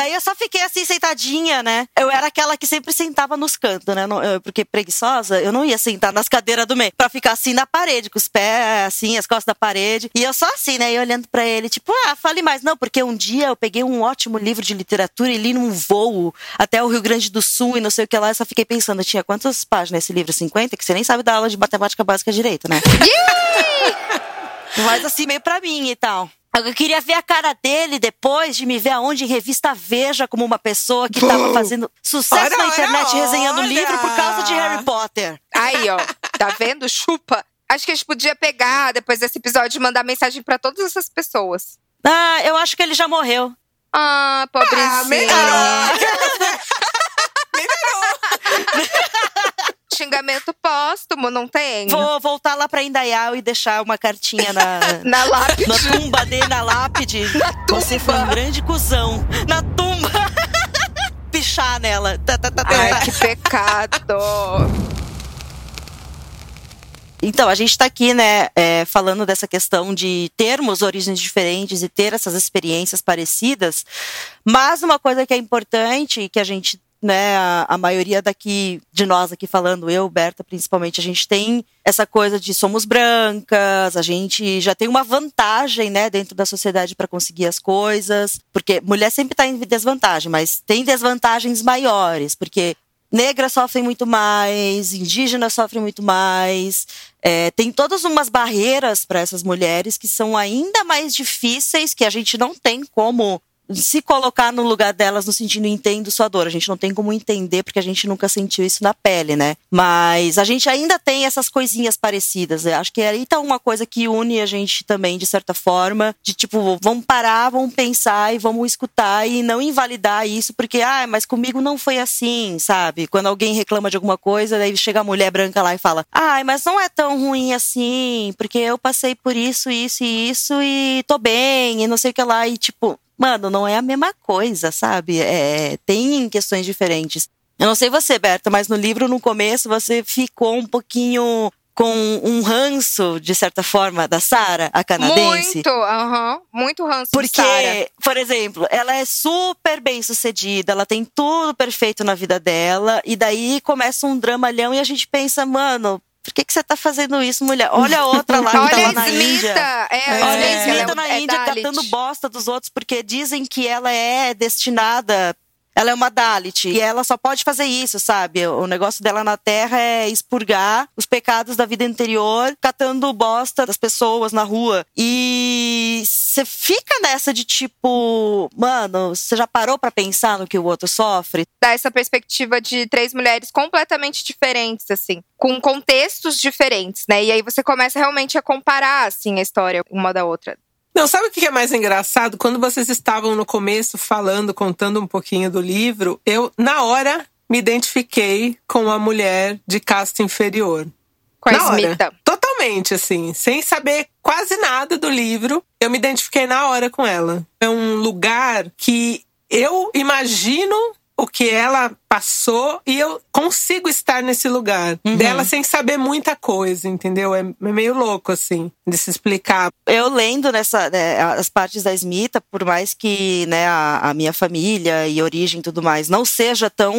Daí eu só fiquei assim, sentadinha, né? Eu era aquela que sempre sentava nos cantos, né? Porque preguiçosa, eu não ia sentar nas cadeiras do meio. Pra ficar assim na parede, com os pés assim, as costas da parede. E eu só assim, né? E olhando pra ele, tipo, ah, fale mais. Não, porque um dia eu peguei um ótimo livro de literatura e li num voo até o Rio Grande do Sul e não sei o que lá. Eu só fiquei pensando, tinha quantas páginas esse livro? 50? Que você nem sabe dar aula de matemática básica direito, né? Mas assim, meio pra mim e tal. Eu queria ver a cara dele depois de me ver aonde em revista Veja como uma pessoa que tava fazendo sucesso Ora, na internet resenhando ora. livro por causa de Harry Potter. Aí, ó. Tá vendo? Chupa. Acho que a gente podia pegar, depois desse episódio, e mandar mensagem pra todas essas pessoas. Ah, eu acho que ele já morreu. Ah, pobrezinho. Ah, melhorou. Xingamento póstumo, não tem? Vou voltar lá pra Indaial e deixar uma cartinha na, Na lápide. na tumba dele, na lápide. Você foi um grande cuzão. Na tumba. Pichar nela. Tá, tá, tá. Ai, que pecado. Então, a gente está aqui, né, é, falando dessa questão de termos origens diferentes e ter essas experiências parecidas, mas uma coisa que é importante, que a gente, né, a, a maioria daqui, de nós aqui falando, eu, Berta, principalmente, a gente tem essa coisa de somos brancas, a gente já tem uma vantagem, né, dentro da sociedade para conseguir as coisas, porque mulher sempre está em desvantagem, mas tem desvantagens maiores, porque negras sofrem muito mais, indígenas sofrem muito mais. É, tem todas umas barreiras para essas mulheres que são ainda mais difíceis, que a gente não tem como se colocar no lugar delas no sentido entendo sua dor. A gente não tem como entender porque a gente nunca sentiu isso na pele, né? Mas a gente ainda tem essas coisinhas parecidas. Eu acho que aí tá uma coisa que une a gente também, de certa forma, de tipo, vamos parar, vamos pensar e vamos escutar e não invalidar isso, porque, ah, mas comigo não foi assim, sabe? Quando alguém reclama de alguma coisa, daí chega a mulher branca lá e fala, ai, mas não é tão ruim assim, porque eu passei por isso, isso e isso e tô bem, e não sei o que lá, e tipo, mano, não é a mesma coisa, sabe? É, tem questões diferentes. Eu não sei você, Berta, mas no livro, no começo, você ficou um pouquinho com um ranço, de certa forma, da Sara, a canadense. Muito, aham. Muito ranço Porque, por exemplo, ela é super bem sucedida, ela tem tudo perfeito na vida dela, e daí começa um dramalhão e a gente pensa, mano, por que, que você tá fazendo isso, mulher? Olha a outra lá que tá Olha lá na. Índia. É, É. a Olha a Smita, é- na é Índia Dalit. catando bosta dos outros porque dizem que ela é destinada. Ela é uma Dalit e ela só pode fazer isso, sabe? O negócio dela na Terra é expurgar os pecados da vida anterior, catando bosta das pessoas na rua. E você fica nessa de tipo, mano, você já parou pra pensar no que o outro sofre? Dá essa perspectiva de três mulheres completamente diferentes, assim. Com contextos diferentes, né? E aí você começa realmente a comparar, assim, a história uma da outra. Não, sabe o que é mais engraçado? Quando vocês estavam no começo falando, contando um pouquinho do livro, eu, na hora, me identifiquei com a mulher de casta inferior. Com a na hora. Smita. Totalmente, assim, sem saber quase nada do livro, eu me identifiquei na hora com ela. É um lugar que eu imagino o que ela passou e eu consigo estar nesse lugar dela sem saber muita coisa, entendeu? É é meio louco, assim, de se explicar. eu lendo nessa né, as partes da Smita, por mais que né, a, a minha família e origem e tudo mais não seja tão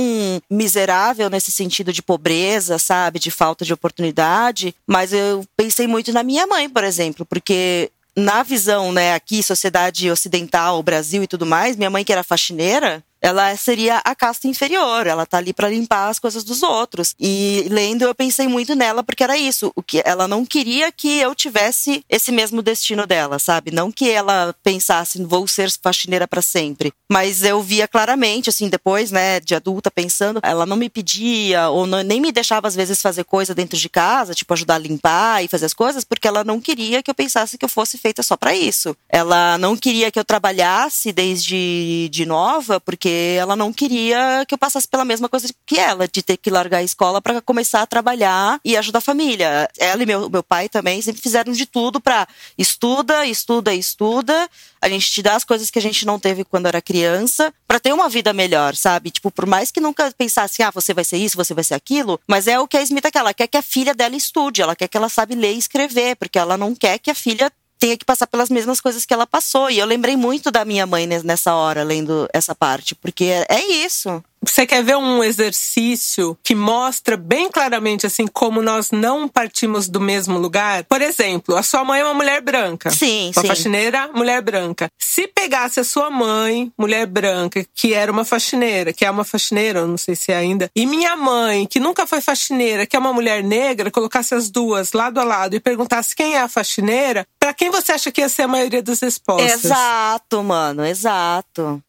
miserável nesse sentido de pobreza, sabe, de falta de oportunidade, mas eu pensei muito na minha mãe, por exemplo, porque na visão, né, aqui, sociedade ocidental, Brasil e tudo mais, minha mãe que era faxineira, ela seria a casta inferior, ela tá ali para limpar as coisas dos outros. E lendo eu pensei muito nela porque era isso, o que ela não queria que eu tivesse esse mesmo destino dela, sabe? Não que ela pensasse vou ser faxineira para sempre, mas eu via claramente assim depois, né, de adulta pensando, ela não me pedia ou não- nem me deixava às vezes fazer coisa dentro de casa, tipo ajudar a limpar e fazer as coisas, porque ela não queria que eu pensasse que eu fosse feita só para isso. Ela não queria que eu trabalhasse desde de nova, porque porque ela não queria que eu passasse pela mesma coisa que ela, de ter que largar a escola para começar a trabalhar e ajudar a família. Ela e meu, meu pai também sempre fizeram de tudo para estuda, estuda, estuda. A gente te dá as coisas que a gente não teve quando era criança para ter uma vida melhor, sabe? Tipo, por mais que nunca pensasse, ah, você vai ser isso, você vai ser aquilo, mas é o que a Smith quer. Ela quer que a filha dela estude, ela quer que ela sabe ler e escrever, porque ela não quer que a filha tenha que passar pelas mesmas coisas que ela passou. E eu lembrei muito da minha mãe nessa hora, lendo essa parte, porque é, é isso. Você quer ver um exercício que mostra bem claramente assim como nós não partimos do mesmo lugar? Por exemplo, a sua mãe é uma mulher branca. Sim, uma sim. faxineira, mulher branca. Se pegasse a sua mãe, mulher branca, que era uma faxineira, que é uma faxineira, eu não sei se é ainda, e minha mãe, que nunca foi faxineira, que é uma mulher negra, colocasse as duas lado a lado e perguntasse quem é a faxineira, para quem você acha que ia ser a maioria das respostas? Exato, mano, exato.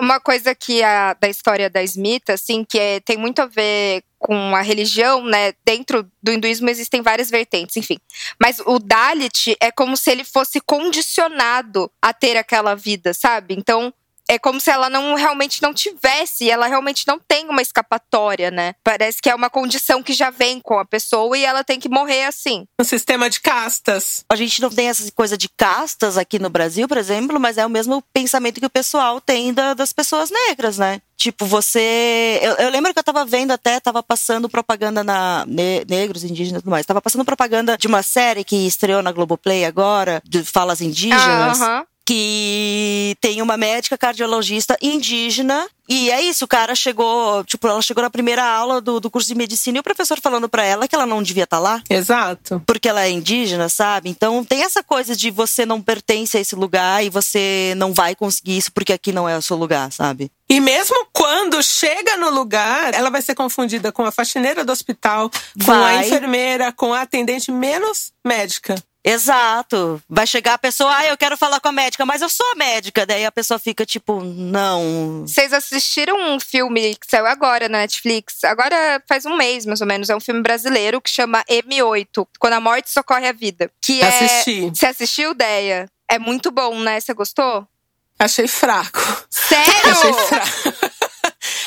Uma coisa que a, da história da Smith, assim, que é, tem muito a ver com a religião, né? Dentro do hinduísmo existem várias vertentes, enfim. Mas o Dalit é como se ele fosse condicionado a ter aquela vida, sabe? Então, é como se ela não realmente não tivesse, ela realmente não tem uma escapatória, né? Parece que é uma condição que já vem com a pessoa e ela tem que morrer assim. Um sistema de castas. A gente não tem essa coisa de castas aqui no Brasil, por exemplo, mas é o mesmo pensamento que o pessoal tem da, das pessoas negras, né? Tipo, você. Eu, eu, lembro que eu tava vendo até, tava passando propaganda na. Ne, negros, indígenas e tudo mais. Tava passando propaganda de uma série que estreou na Globoplay agora, de falas indígenas. Ah, uh -huh que tem uma médica cardiologista indígena. E é isso, o cara chegou, tipo, ela chegou na primeira aula do, do curso de medicina e o professor falando para ela que ela não devia estar tá lá. Exato. Porque ela é indígena, sabe? Então tem essa coisa de você não pertence a esse lugar e você não vai conseguir isso porque aqui não é o seu lugar, sabe? E mesmo quando chega no lugar, ela vai ser confundida com a faxineira do hospital, com vai. a enfermeira, com a atendente menos médica. Exato. Vai chegar a pessoa, ah, eu quero falar com a médica, mas eu sou a médica. Daí a pessoa fica tipo, não. Vocês assistiram um filme que saiu agora na Netflix? Agora faz um mês, mais ou menos. É um filme brasileiro que chama M8 Quando a Morte Socorre a Vida. Que Assisti. é. Você assistiu, Deia? É muito bom, né? Você gostou? Achei fraco. Sério? Achei fraco.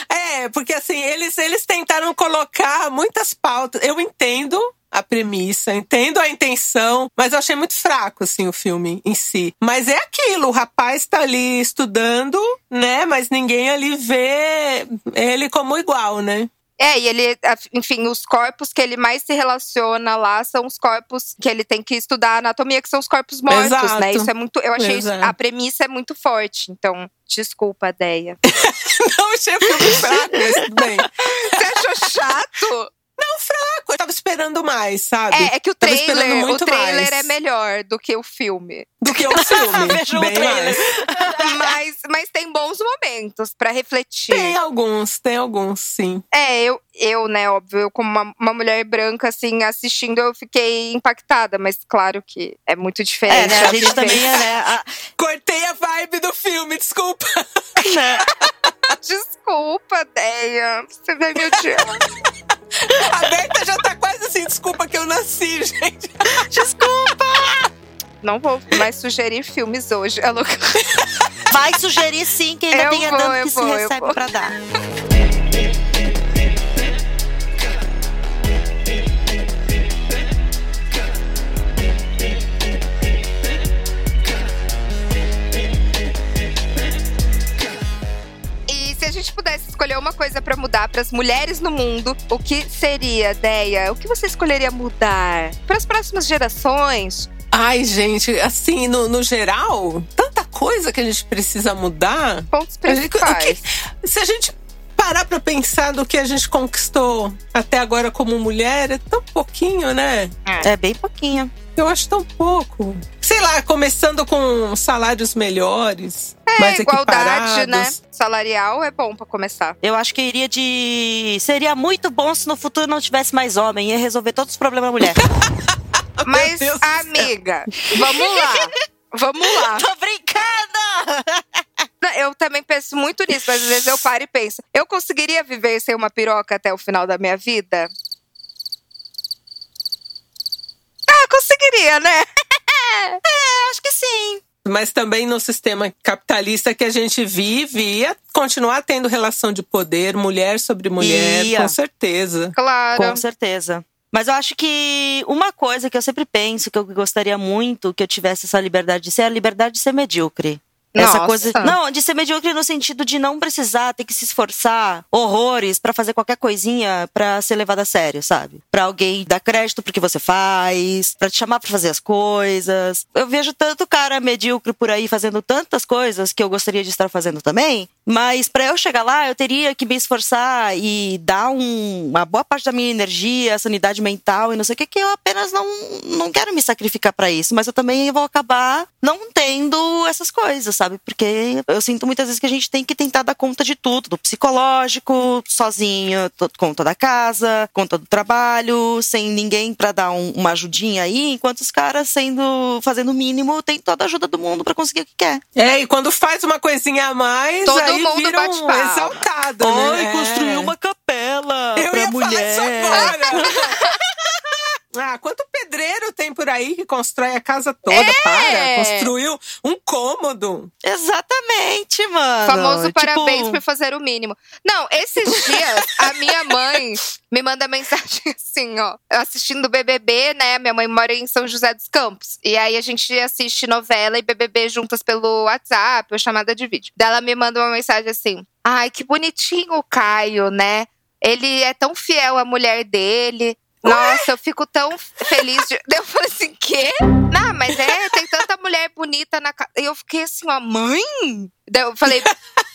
É, porque assim, eles, eles tentaram colocar muitas pautas. Eu entendo a premissa, entendo a intenção, mas eu achei muito fraco, assim, o filme em si. Mas é aquilo, o rapaz tá ali estudando, né? Mas ninguém ali vê ele como igual, né? É, e ele, enfim, os corpos que ele mais se relaciona lá são os corpos que ele tem que estudar anatomia, que são os corpos mortos, Exato. né? Isso é muito. Eu achei isso, a premissa é muito forte. Então, desculpa, Deia. Não achei o filme fraco, mas tudo bem. Você achou chato? Fraco. Eu tava esperando mais, sabe? É, é que o trailer, o trailer mais. é melhor do que o filme. Do que o filme. Vejam o bem trailer. mais. mas, mas tem bons momentos pra refletir. Tem alguns, tem alguns, sim. É, eu, eu, né, óbvio, eu como uma, uma mulher branca, assim, assistindo, eu fiquei impactada, mas claro que é muito diferente. É, né? A gente também é, né? a- Cortei a vibe do filme, desculpa. né? Desculpa, Deia. Você vai me odiar. A Berta já tá quase assim, desculpa que eu nasci, gente. Não vou mais sugerir filmes hoje. É louca. Vai sugerir sim que ainda Eu tem vou, tanto eu que vou, se recebe vou. pra dar. gente pudesse escolher uma coisa pra mudar pras mulheres no mundo, o que seria, Deia? O que você escolheria mudar? Para as próximas gerações? Ai, gente, assim, no, no geral, tanta coisa que a gente precisa mudar. Pontos A gente- que- principais. se a gente parar pra pensar do que a gente conquistou até agora como mulher, é tão pouquinho, né? É bem pouquinho. Eu acho tão pouco. Sei lá, começando com salários melhores, É, mais igualdade, né? Salarial é bom pra começar. Eu acho que iria de. Seria muito bom se no futuro não tivesse mais homem. Ia resolver todos os problemas da mulher. Mas, amiga, vamos lá. Vamos lá. Tô brincando! Eu também penso muito nisso, mas às vezes eu paro e penso: eu conseguiria viver sem uma piroca até o final da minha vida? Ah, conseguiria, né? É, acho que sim. mas também no sistema capitalista que a gente vive, ia continuar tendo relação de poder, mulher sobre mulher, Ia. com certeza. Claro. Com certeza. Mas eu acho que uma coisa que eu sempre penso, que eu gostaria muito que eu tivesse essa liberdade de ser, é a liberdade de ser medíocre. Essa Nossa. coisa. Não, de ser medíocre no sentido de não precisar ter que se esforçar horrores pra fazer qualquer coisinha pra ser levada a sério, sabe? Pra alguém dar crédito pro que você faz, pra te chamar pra fazer as coisas. Eu vejo tanto cara medíocre por aí fazendo tantas coisas que eu gostaria de estar fazendo também, mas pra eu chegar lá, eu teria que me esforçar e dar um- uma boa parte da minha energia, sanidade mental e não sei o que, que eu apenas não, não quero me sacrificar pra isso, mas eu também vou acabar não tendo essas coisas, sabe? Porque eu sinto muitas vezes que a gente tem que tentar dar conta de tudo, do psicológico, sozinho, conta da casa, conta do trabalho, sem ninguém pra dar um- uma ajudinha aí, enquanto os caras sendo fazendo o mínimo, tem toda a ajuda do mundo pra conseguir o que quer. É, e quando faz uma coisinha a mais, Todo aí mundo bate um palma. exaltado, Oi, né? construiu uma capela Eu pra ia mulher. falar isso agora. Ah, quanto pedreiro tem por aí que constrói a casa toda, É. para. Construiu um cômodo. Exatamente, mano. Famoso Tipo, parabéns por fazer o mínimo. Não, esses dias a minha mãe me manda mensagem assim, ó. Assistindo BBB, né? Minha mãe mora em São José dos Campos. E aí a gente assiste novela e BBB juntas pelo WhatsApp ou chamada de vídeo. Daí ela me manda uma mensagem assim: Ai, que bonitinho o Caio, né? Ele é tão fiel à mulher dele. Nossa, eu fico tão feliz de. Eu falei assim, quê? Não, mas é, tem tanta mulher bonita na casa. E eu fiquei assim, ó, mãe? Daí eu falei,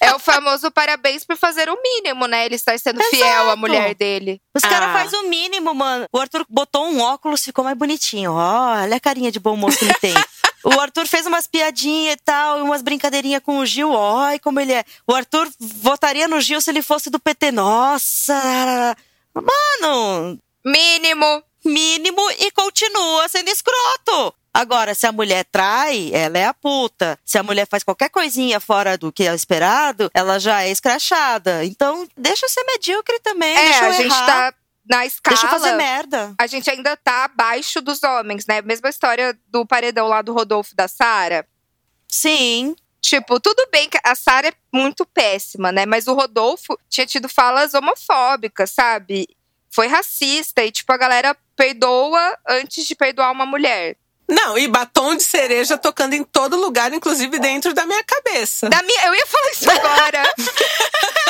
é o famoso parabéns por fazer o mínimo, né? Ele está sendo fiel à Exato. mulher dele. Os caras Ah. fazem o mínimo, mano. O Arthur botou um óculos, ficou mais bonitinho. Ó, olha a carinha de bom moço que ele tem. O Arthur fez umas piadinhas e tal, e umas brincadeirinhas com o Gil. Ai, como ele é. O Arthur votaria no Gil se ele fosse do PT. Nossa! Mano, Mínimo. mínimo e continua sendo escroto. Agora, se a mulher trai, ela é a puta. Se a mulher faz qualquer coisinha fora do que é esperado, ela já é escrachada. Então, deixa ser medíocre também. É, deixa eu a gente errar, tá na escala. Deixa eu fazer merda. A gente ainda tá abaixo dos homens, né? Mesma história do paredão lá do Rodolfo da Sara. Sim. Tipo, tudo bem que a Sara é muito péssima, né? Mas o Rodolfo tinha tido falas homofóbicas, sabe? Foi racista e, tipo, a galera perdoa antes de perdoar uma mulher. Não, e batom de cereja tocando em todo lugar, inclusive dentro da minha cabeça. Da minha, eu ia falar isso agora.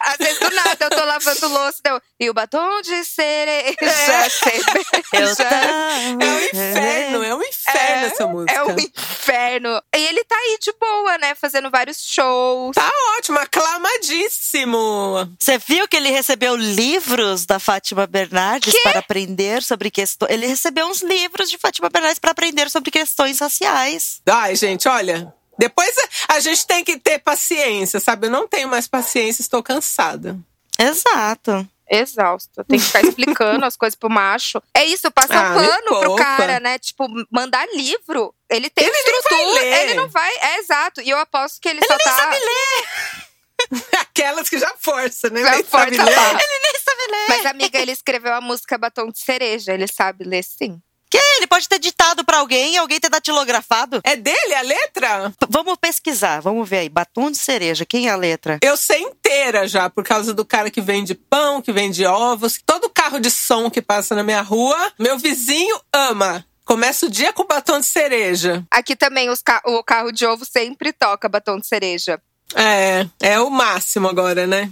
Às vezes do nada eu tô lavando louça deu, e o batom de cereja É. Eu cerveja. tava- É um inferno, é um inferno essa música. É um inferno. E ele tá aí de boa, né? Fazendo vários shows. Tá ótimo, aclamadíssimo. Você viu que ele recebeu livros da Fátima Bernardes para aprender sobre questões. Ele recebeu uns livros de Fátima Bernardes para aprender sobre questões raciais. Ai, gente, olha. Depois a- gente tem que ter paciência, sabe? Eu não tenho mais paciência, estou cansada. Exato. Exausta. Tem que ficar explicando as coisas pro macho. É isso, passa Ah, um pano pro cara, né? Tipo, mandar livro. Ele tem Ele nem vai estrutura. ler. Ele não vai. É exato. E eu aposto que ele, só tá. Aquelas que já força, né? Já Nem sabe força ler. a barra. Nem sabe ler. Mas, amiga, ele escreveu a música Batom de Cereja. Ele sabe ler sim. Que? Ele pode ter ditado para alguém e alguém ter datilografado. É dele a letra? P- Vamos pesquisar, vamos ver aí. Batom de cereja, quem é a letra? Eu sei inteira já, por causa do cara que vende pão, que vende ovos. Todo carro de som que passa na minha rua, meu vizinho ama. Começa o dia com batom de cereja. Aqui também os ca- o carro de ovo sempre toca Batom de Cereja. É, é o máximo agora, né?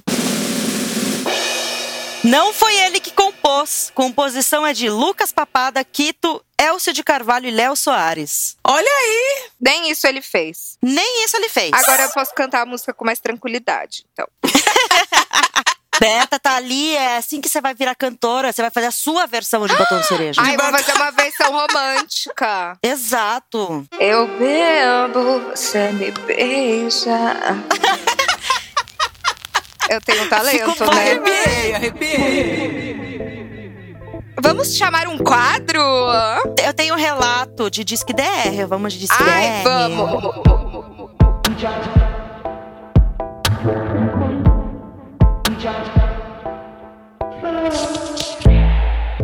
Não foi ele que compôs. Composição é de Lucas Papada, Quito, Elcio de Carvalho e Léo Soares. Olha aí! Nem isso ele fez. Nem isso ele fez. Agora eu posso cantar a música com mais tranquilidade. Então. Beta tá ali, é assim que você vai virar cantora. Você vai fazer a sua versão de Batom de Cereja. Ai, vou fazer uma versão romântica. Exato. Eu bebo, você me beija. Eu tenho um talento, Ficou né? Arrepiei, arrepiei. Vamos chamar um quadro? Eu tenho um relato de Disque DR. Vamos de Disque Ai, DR. vamos.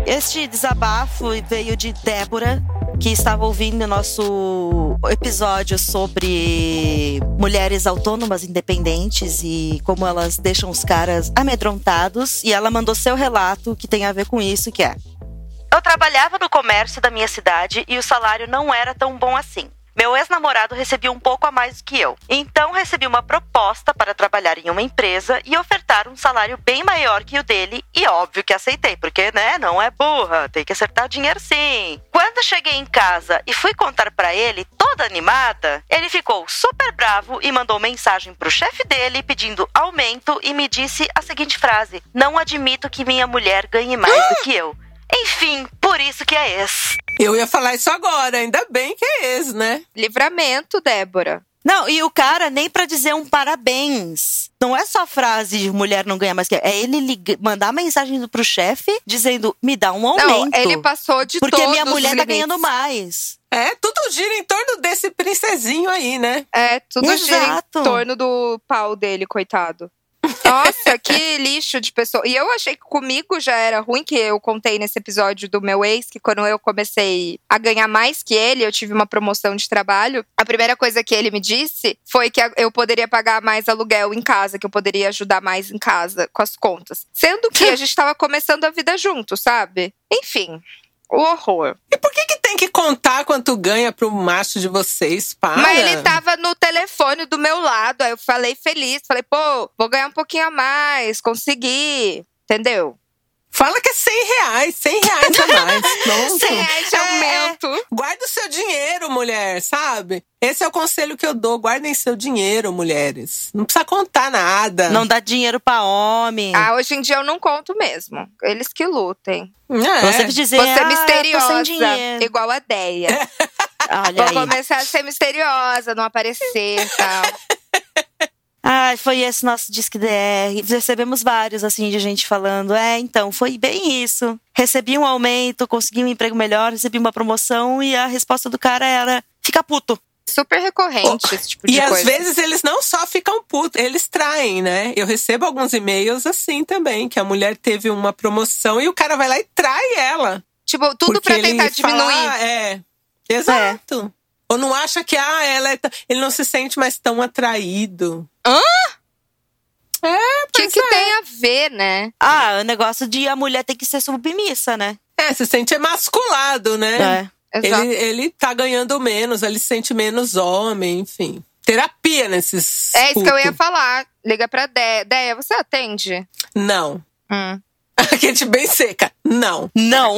Este desabafo veio de Débora, que estava ouvindo nosso episódio sobre mulheres autônomas independentes e como elas deixam os caras amedrontados. E ela mandou seu relato que tem a ver com isso, que é. Eu trabalhava no comércio da minha cidade e o salário não era tão bom assim. Meu ex-namorado recebia um pouco a mais do que eu. Então recebi uma proposta para trabalhar em uma empresa e ofertar um salário bem maior que o dele, e óbvio que aceitei, porque, né, não é burra, tem que acertar dinheiro sim. Quando cheguei em casa e fui contar para ele, toda animada, ele ficou super bravo e mandou mensagem pro chefe dele pedindo aumento e me disse a seguinte frase: "Não admito que minha mulher ganhe mais do que eu". Enfim, por isso que é ex. Eu ia falar isso agora, ainda bem que é ex, né? Livramento, Débora. Não, e o cara nem pra dizer um parabéns. Não é só frase de mulher não ganha mais que. É ele liga, mandar mensagem pro chefe dizendo, me dá um aumento. Não, ele passou de Porque todos minha mulher os tá ganhando mais. É, tudo gira em torno desse princesinho aí, né? É, tudo gira Exato. em torno do pau dele, coitado. Nossa, que lixo de pessoa. E eu achei que comigo já era ruim, que eu contei nesse episódio do meu ex, que quando eu comecei a ganhar mais que ele, eu tive uma promoção de trabalho. A primeira coisa que ele me disse foi que eu poderia pagar mais aluguel em casa, que eu poderia ajudar mais em casa com as contas. Sendo que a gente tava começando a vida junto, sabe? Enfim, o horror. E por que, que tem que contar quanto ganha pro macho de vocês? Para. Mas ele tava no telefone do meu lado. Aí eu falei feliz. Falei, pô, vou ganhar um pouquinho a mais. Consegui. Entendeu? Fala que é 100 reais, 100 reais a mais. Pronto. 100 reais de É, aumento. Guarda o seu dinheiro, mulher, sabe? Esse é o conselho que eu dou. Guardem seu dinheiro, mulheres. Não precisa contar nada. Não dá dinheiro pra homem. Ah, hoje em dia eu não conto mesmo. Eles que lutem. É. Você sempre dizer, Você é ah, misteriosa, dinheiro. igual a Deia. Olha Vou aí. começar a ser misteriosa, não aparecer e tal. Ah, foi esse nosso Disque DR. Recebemos vários, assim, de gente falando. É, então, foi bem isso. Recebi um aumento, consegui um emprego melhor, recebi uma promoção e a resposta do cara era: fica puto. Super recorrente esse tipo de E às coisa. vezes eles não só ficam putos, eles traem, né? Eu recebo alguns e-mails assim também, que a mulher teve uma promoção e o cara vai lá e trai ela. Tipo, tudo pra tentar ele fala, diminuir. "Ah, é, exato. Ou não acha que ah, ela é ele não se sente mais tão atraído. Hã? É, O que, que é. tem a ver, né? Ah, o negócio de a mulher ter que ser submissa, né? É, se sente emasculado, né? É. Exato. Ele, ele tá ganhando menos, ele se sente menos homem, enfim. Terapia nesses. É isso que eu ia falar. Liga pra Deia. Deia, você atende? Não. Hum. A gente bem seca. Não. Não,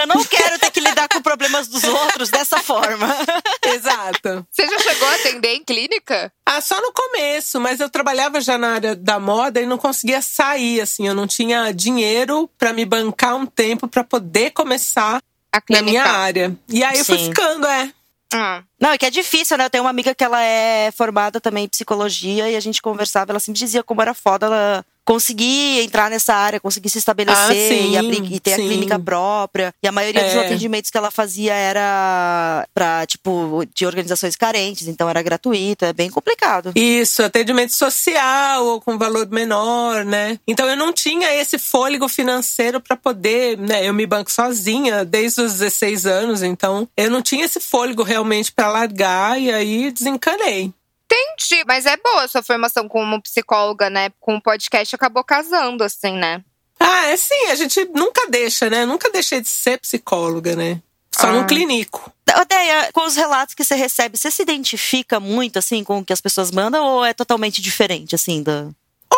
eu não quero ter que lidar com problemas dos outros dessa forma. Exato. Você já chegou a atender em clínica? Ah, só no começo, mas eu trabalhava já na área da moda e não conseguia sair, assim. Eu não tinha dinheiro pra me bancar um tempo pra poder começar A na clínica. minha área. E aí eu fui Sim. ficando, é. Hum. Não, é que é difícil, né? Eu tenho uma amiga que ela é formada também em psicologia e a gente conversava, ela sempre dizia como era foda ela conseguir entrar nessa área, conseguir se estabelecer Ah, sim, e, abrir- e ter a sim. clínica própria. E a maioria dos É. atendimentos que ela fazia era pra, tipo, de organizações carentes, então era gratuito, é bem complicado. Isso, atendimento social ou com valor menor, né? Então eu não tinha esse fôlego financeiro pra poder, né? Eu me banco sozinha desde os 16 anos, então eu não tinha esse fôlego realmente pra largar e aí desencanei. Entendi, mas é boa a sua formação como psicóloga, né? Com o podcast acabou casando, assim, né? Ah, é sim, a gente nunca deixa, né? Nunca deixei de ser psicóloga, né? Só Ah. no clínico. Odeia, com os relatos que você recebe, você se identifica muito, assim, com o que as pessoas mandam ou é totalmente diferente, assim, da...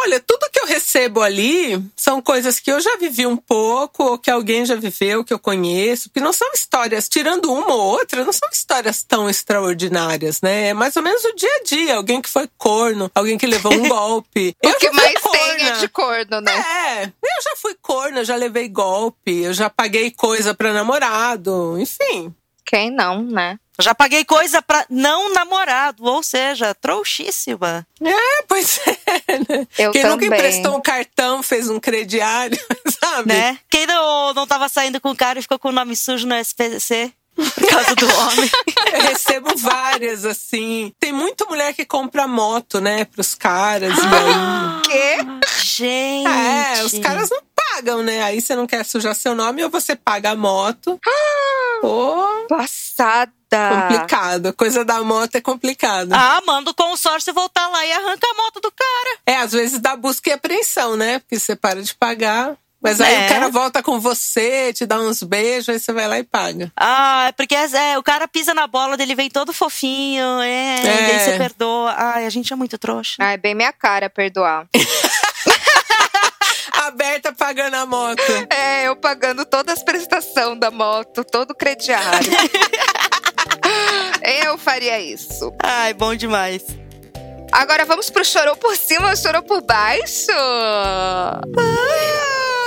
Olha, tudo que eu recebo ali são coisas que eu já vivi um pouco, ou que alguém já viveu, que eu conheço, porque não são histórias, tirando uma ou outra, não são histórias tão extraordinárias, né? É mais ou menos o dia a dia. Alguém que foi corno, alguém que levou um golpe. O eu que mais tem corna. é de corno, né? É, eu já fui corno, eu já levei golpe, eu já paguei coisa pra namorado, enfim. Quem não, né? Já paguei coisa pra não namorado, ou seja, trouxíssima. É, pois é, né? Eu Quem também. nunca emprestou um cartão, fez um crediário, sabe? Né? Quem não, não tava saindo com o cara e ficou com o nome sujo no SPC por causa do homem. Eu recebo várias, assim. Tem muita mulher que compra moto, né, pros caras. e aí... Quê? Gente. É, os caras não pagam, né? Aí você não quer sujar seu nome ou você paga a moto. Ô, Passada. complicado. Coisa da moto é complicado. Ah, manda o consórcio voltar lá e arranca a moto do cara. É, às vezes dá busca e apreensão, né? Porque você para de pagar. Mas aí É. o cara volta com você, te dá uns beijos, aí você vai lá e paga. Ah, é porque é, o cara pisa na bola dele, vem todo fofinho, é, e aí você perdoa. Ai, a gente é muito trouxa. Ah, é bem minha cara perdoar. Aberta pagando a moto. É, eu pagando todas as prestações da moto, todo o crediário. eu faria isso. Ai, bom demais. Agora vamos pro chorou por cima ou chorou por baixo?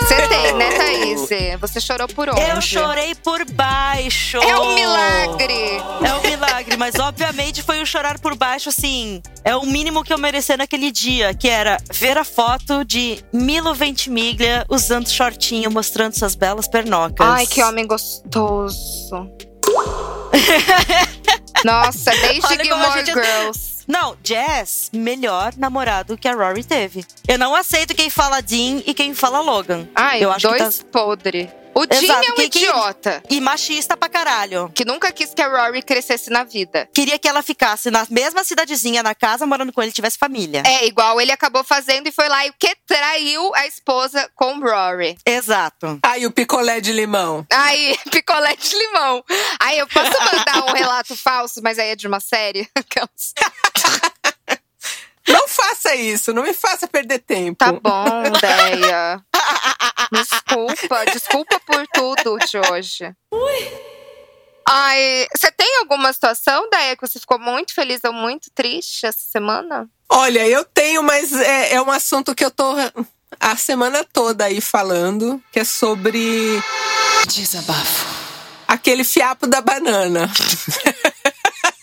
Você tem, né, Thaís? Você chorou por onde? Eu chorei por baixo. É um milagre! É um milagre, mas obviamente foi um chorar por baixo, assim. É o mínimo que eu merecia naquele dia, que era ver a foto de Milo Ventimiglia usando shortinho, mostrando suas belas pernocas. Ai, que homem gostoso. Nossa, desde Olha Gilmore gente- Girls. Não, Jazz, melhor namorado que a Rory teve. Eu não aceito quem fala Dean e quem fala Logan. Ai, eu acho que dois tá... podre. O Dean Exato, é um que- que- idiota. E machista pra caralho. Que nunca quis que a Rory crescesse na vida. Queria que ela ficasse na mesma cidadezinha, na casa, morando com ele, tivesse família. É, igual ele acabou fazendo e foi lá e o que traiu a esposa com Rory. Exato. Aí o picolé de limão. Aí, picolé de limão. Aí eu posso mandar um relato falso, mas aí é de uma série? Faça isso, não me faça perder tempo. Tá bom, Deia. Desculpa, desculpa por tudo de hoje. Ai, você tem alguma situação, Deia, que você ficou muito feliz ou muito triste essa semana? Olha, eu tenho, mas é, é um assunto que eu tô a semana toda aí falando, que é sobre Desabafo. aquele fiapo da banana.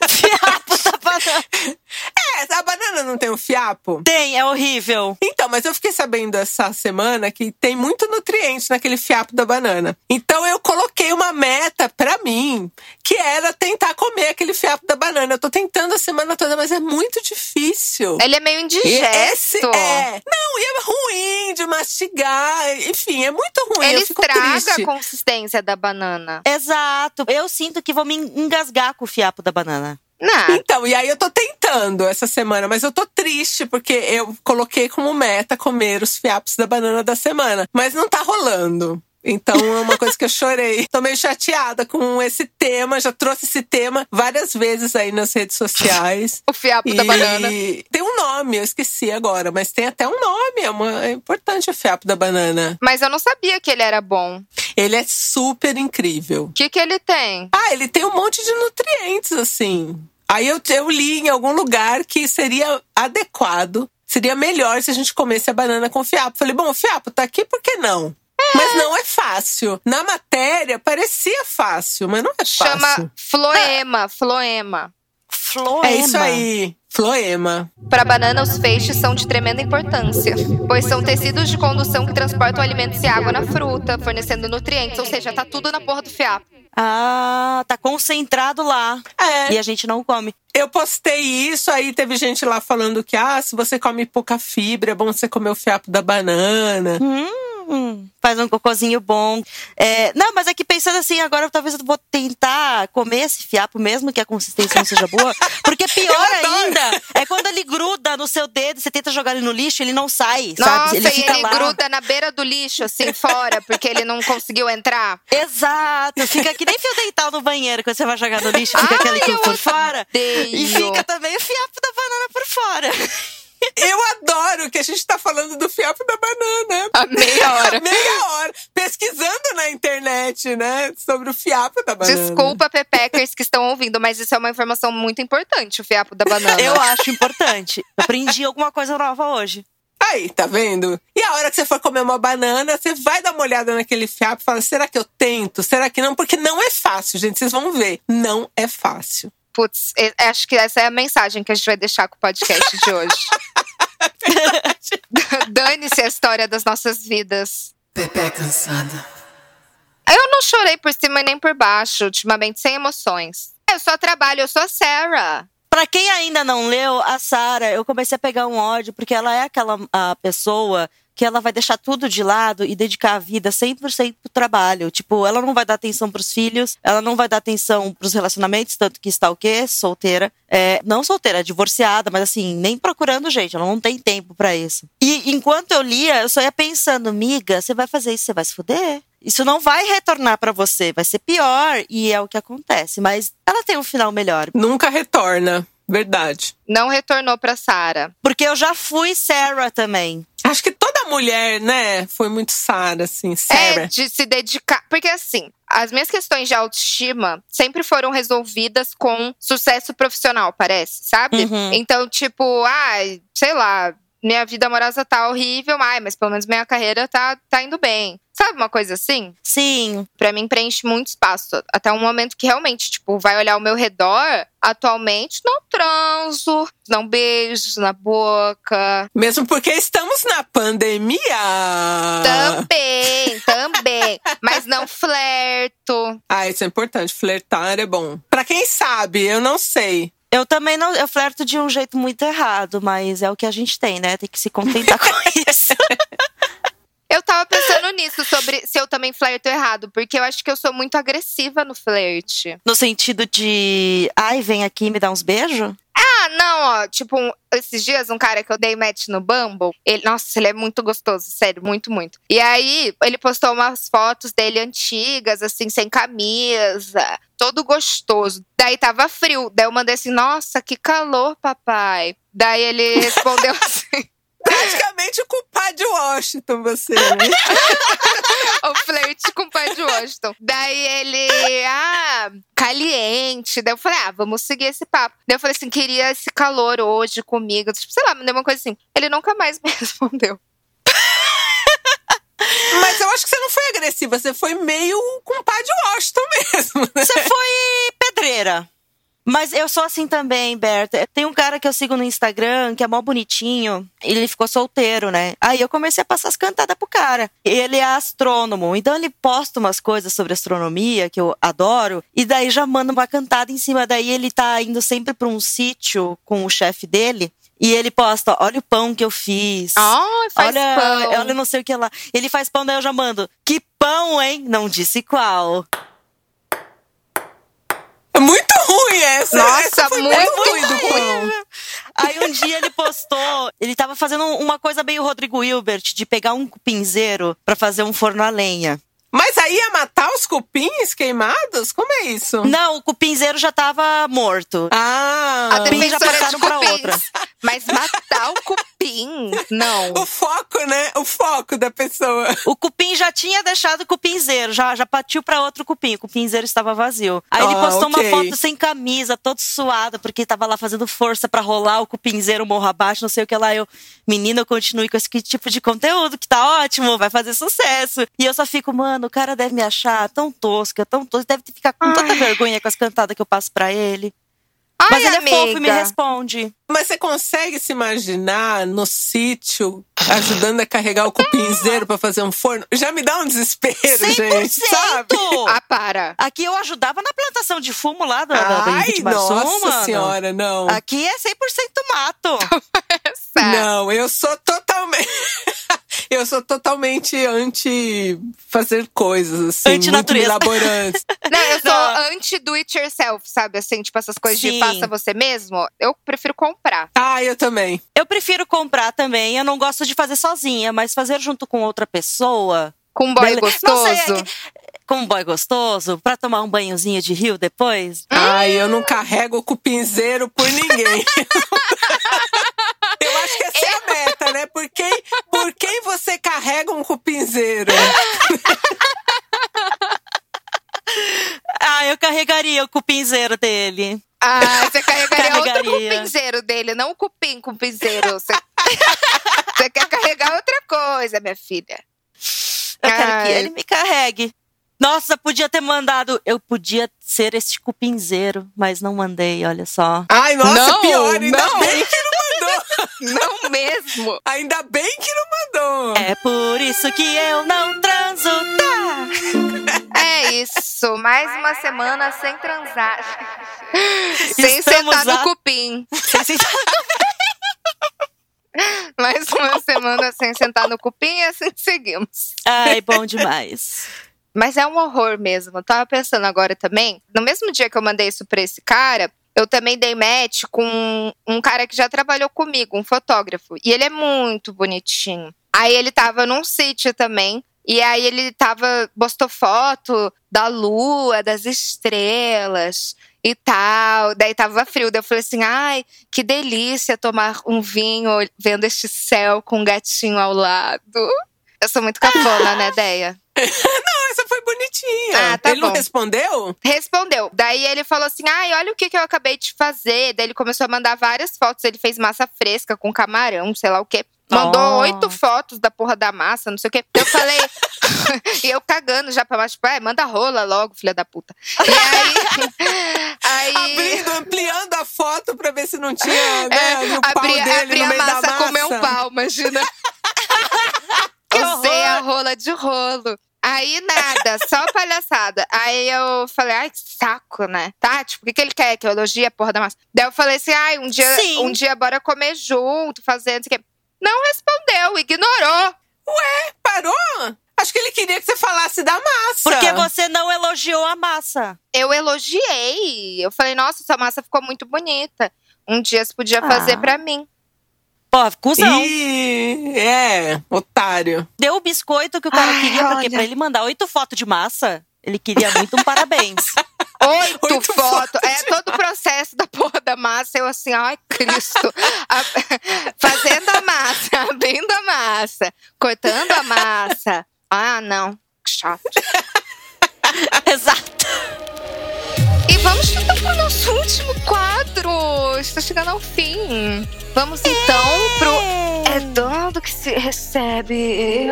Fiapo da banana. A banana não tem um fiapo? Tem, é horrível. Então, mas eu fiquei sabendo essa semana que tem muito nutriente naquele fiapo da banana. Então eu coloquei uma meta pra mim, que era tentar comer aquele fiapo da banana. Eu tô tentando a semana toda, mas é muito difícil. Ele é meio indigesto. esse é. Não, e é ruim de mastigar. Enfim, é muito ruim. Ele eu fico estraga triste. a consistência da banana. Exato. Eu sinto que vou me engasgar com o fiapo da banana. Não. Então, e aí eu tô tentando essa semana, mas eu tô triste porque eu coloquei como meta comer os fiapos da banana da semana, mas não tá rolando. Então é uma coisa que eu chorei. Tô meio chateada com esse tema, já trouxe esse tema várias vezes aí nas redes sociais. O fiapo da E banana. Tem um nome, eu esqueci agora, mas tem até um nome. É, uma- é importante o fiapo da banana. Mas eu não sabia que ele era bom. Ele é super incrível. O que, que ele tem? Ah, ele tem um monte de nutrientes, assim. Aí eu, eu li em algum lugar que seria adequado, seria melhor se a gente comesse a banana com fiapo. Falei, bom, o fiapo tá aqui, por que não? Mas não é fácil. Na matéria parecia fácil, mas não é fácil. Chama floema, floema. Floema. É isso aí, floema. Para banana, os feixes são de tremenda importância, pois são tecidos de condução que transportam alimentos e água na fruta, fornecendo nutrientes, ou seja, tá tudo na porra do fiapo. Ah, tá concentrado lá. É, E a gente não come. eu postei isso, aí teve gente lá falando que, ah, se você come pouca fibra, é bom você comer o fiapo da banana. Hum, faz um cocôzinho bom. É, não, mas é que pensando assim, agora talvez eu vou tentar comer esse fiapo, mesmo que a consistência não seja boa. Porque pior ainda é quando ele gruda no seu dedo, você tenta jogar ele no lixo, ele não sai, sabe? Nossa, Ele e fica ele lá. gruda na beira do lixo, assim, fora, porque ele não conseguiu entrar. Exato, fica que nem fio dental no banheiro quando você vai jogar no lixo, fica Ai, aquele por fora. E fica também o fiapo da banana por fora. Eu adoro que a gente tá falando do fiapo da banana. A meia hora. Meia hora. Pesquisando na internet, né? Sobre o fiapo da banana. Desculpa, pepecers que estão ouvindo, mas isso é uma informação muito importante, o fiapo da banana. Eu acho importante. Eu aprendi alguma coisa nova hoje. Aí, tá vendo? E a hora que você for comer uma banana, você vai dar uma olhada naquele fiapo e fala: será que eu tento? Será que não? Porque não é fácil, gente. Vocês vão ver. Não é fácil. Putz, acho que essa é a mensagem que a gente vai deixar com o podcast de hoje. Dane-se a história das nossas vidas. Pepe cansada. Eu não chorei por cima e nem por baixo, ultimamente, sem emoções. Eu só trabalho, eu sou a Sarah. Pra quem ainda não leu, a Sara, eu comecei a pegar um ódio, porque ela é aquela a pessoa que ela vai deixar tudo de lado e dedicar a vida 100% pro trabalho. Tipo, ela não vai dar atenção pros filhos, ela não vai dar atenção pros relacionamentos, tanto que está o quê? Solteira. É, não solteira, divorciada, mas assim, nem procurando gente, ela não tem tempo para isso. E enquanto eu lia, eu só ia pensando, miga, você vai fazer isso, você vai se fuder. Isso não vai retornar para você, vai ser pior e é o que acontece. Mas ela tem um final melhor. Nunca retorna. Verdade. Não retornou pra Sarah. Porque eu já fui Sarah também. Acho que mulher, né, foi muito Sarah, assim, Sarah. É, de se dedicar. Porque assim, as minhas questões de autoestima sempre foram resolvidas com sucesso profissional, parece, sabe? Uhum. Então, tipo, ai, sei lá, minha vida amorosa tá horrível, ai, mas pelo menos minha carreira tá, tá indo bem. Sabe uma coisa assim? Sim. Pra mim preenche muito espaço. Até um momento que realmente, tipo, vai olhar ao meu redor, atualmente não transo, não beijo na boca. Mesmo porque estamos na pandemia. Também, também. Mas não flerto. Ah, isso é importante. Flertar é bom. Pra quem sabe, eu não sei. Eu também não. Eu flerto de um jeito muito errado, mas é o que a gente tem, né? Tem que se contentar com isso. Eu tava pensando nisso, sobre se eu também flerto errado, porque eu acho que eu sou muito agressiva no flerte. No sentido de. Ai, vem aqui me dar uns beijos? Não, ó, tipo, esses dias um cara que eu dei match no Bumble, ele, nossa, ele é muito gostoso, sério, muito, muito. E aí, ele postou umas fotos dele antigas, assim, sem camisa, todo gostoso. Daí tava frio, daí eu mandei assim, nossa, que calor, papai. Daí ele respondeu assim, Praticamente o culpado de Washington, você, né? o flerte com o pai de Washington. Daí ele, ah, caliente. Daí eu falei, ah, vamos seguir esse papo. Daí eu falei assim, queria esse calor hoje comigo. Tipo, sei lá, me deu uma coisa assim. Ele nunca mais me respondeu. Mas eu acho que você não foi agressiva, você foi meio culpado de Washington mesmo, né? Você foi pedreira. Mas eu sou assim também, Berta. Tem um cara que eu sigo no Instagram, que é mó bonitinho. Ele ficou solteiro, né? Aí eu comecei a passar as cantadas pro cara. Ele é astrônomo, então ele posta umas coisas sobre astronomia, que eu adoro. E daí já manda uma cantada em cima. Daí ele tá indo sempre pra um sítio com o chefe dele. E ele posta, olha o pão que eu fiz. Ai, faz olha, pão. olha não sei o que lá. Ele faz pão, daí eu já mando. Que pão, hein? Não disse qual. É muito ruim essa. Nossa, essa foi muito ruim do ruim. Aí um dia ele postou, ele tava fazendo uma coisa meio Rodrigo Hilbert, de pegar um cupinzeiro pra fazer um forno a lenha. Mas aí ia matar os cupins queimados? Como é isso? Não, o cupinzeiro já tava morto. Ah, A já defensora de passaram pra outra. Mas matar cupim, não. o foco, né? O foco da pessoa. O cupim já tinha deixado o cupinzeiro, já, já partiu pra outro cupim. O cupinzeiro estava vazio. Aí ele Ah, postou ok. uma foto sem camisa, todo suado, porque tava lá fazendo força pra rolar o cupinzeiro morro abaixo, não sei o que lá. Eu, menina, eu continue com esse tipo de conteúdo, que tá ótimo, vai fazer sucesso. E eu só fico, mano, o cara deve me achar tão tosca, tão tosca, deve ficar com tanta Ai. vergonha com as cantadas que eu passo pra ele. Ai, Mas ele amiga. é fofo e me responde. Mas você consegue se imaginar no sítio ajudando a carregar o cupinzeiro pra fazer um forno? Já me dá um desespero, 100%! gente. Sabe? Ah, para. Aqui eu ajudava na plantação de fumo lá da, da, da Ai, nossa mano. senhora, não. Aqui é 100% mato. Sério. Não, eu sou totalmente. eu sou totalmente anti fazer coisas assim, muito Anti-natureza. elaborantes. Não, eu sou Não. anti do it yourself, sabe? Assim, tipo essas coisas Sim. de faça você mesmo. Eu prefiro comprar. ah, eu também. Eu prefiro comprar também. Eu não gosto de fazer sozinha, mas fazer junto com outra pessoa. Com um boy Bele- gostoso. Não sei, é que- com um boy gostoso, pra tomar um banhozinho de rio depois. Ai, eu não carrego o cupinzeiro por ninguém. eu acho que essa é a meta, né? Por quem, por quem você carrega um cupinzeiro? Ah, eu carregaria o cupinzeiro dele. Ah, você carregaria outro Carregaria. cupinzeiro dele, não o cupim cupinzeiro. Você... você quer carregar outra coisa, minha filha. Eu quero que Ai. ele me carregue. Nossa, podia ter mandado. Eu podia ser este cupinzeiro, mas não mandei, olha só. Ai, nossa, Não, pior, ainda não. bem que não. Não mesmo. Ainda bem que não mandou. É por isso que eu não transo, tá? É isso. Mais uma semana sem transar. sem Estamos sentar no a- cupim. Sem sentar- Mais uma semana sem sentar no cupim e assim seguimos. Ai, bom demais. Mas é um horror mesmo. Eu tava pensando agora também. No mesmo dia que eu mandei isso pra esse cara, eu também dei match com um cara que já trabalhou comigo, um fotógrafo. E ele é muito bonitinho. Aí ele tava num sítio também. E aí ele tava, postou foto da lua, das estrelas e tal. Daí tava frio. Daí eu falei assim: ai, que delícia tomar um vinho vendo este céu com um gatinho ao lado. Eu sou muito cafona, né, Deia? Não, essa foi bonitinha. Ah, tá Ele não bom. respondeu? Respondeu. Daí ele falou assim: ai, olha o que, que eu acabei de fazer. Daí ele começou a mandar várias fotos. Ele fez massa fresca com camarão, sei lá o quê. Mandou Oh. oito fotos da porra da massa, não sei o quê. Eu falei. e eu cagando já pra baixo, tipo, é, manda rola logo, filha da puta. E aí. aí Abrindo, ampliando a foto pra ver se não tinha né, é, abri, abri a massa massa. com meu pau, imagina. Que Usei a horror. rola de rolo. Aí nada, só palhaçada. Aí eu falei, ai, que saco, né? Tá, tipo, o que, que ele quer? Que eu elogie a porra da massa. Daí eu falei assim, ai, um dia, Sim. um dia bora comer junto, fazendo isso aqui. Não respondeu, ignorou. Parou? Acho que ele queria que você falasse da massa. Porque você não elogiou a massa. Eu elogiei. Eu falei, nossa, essa massa ficou muito bonita. Um dia você podia Ah. fazer pra mim. Pô, cuzão. Ih, é, otário. Deu o biscoito que o cara Ai, queria, porque olha. pra ele mandar oito fotos de massa, ele queria muito um parabéns. Oito, Oito fotos. fotos É todo o processo da porra da massa. Eu assim, ai, Cristo. A- Fazendo a massa, abrindo a massa, cortando a massa. Ah, não. Que Chato. Exato. Vamos então pro nosso último quadro. Está chegando ao fim. Vamos então pro É dando que se recebe.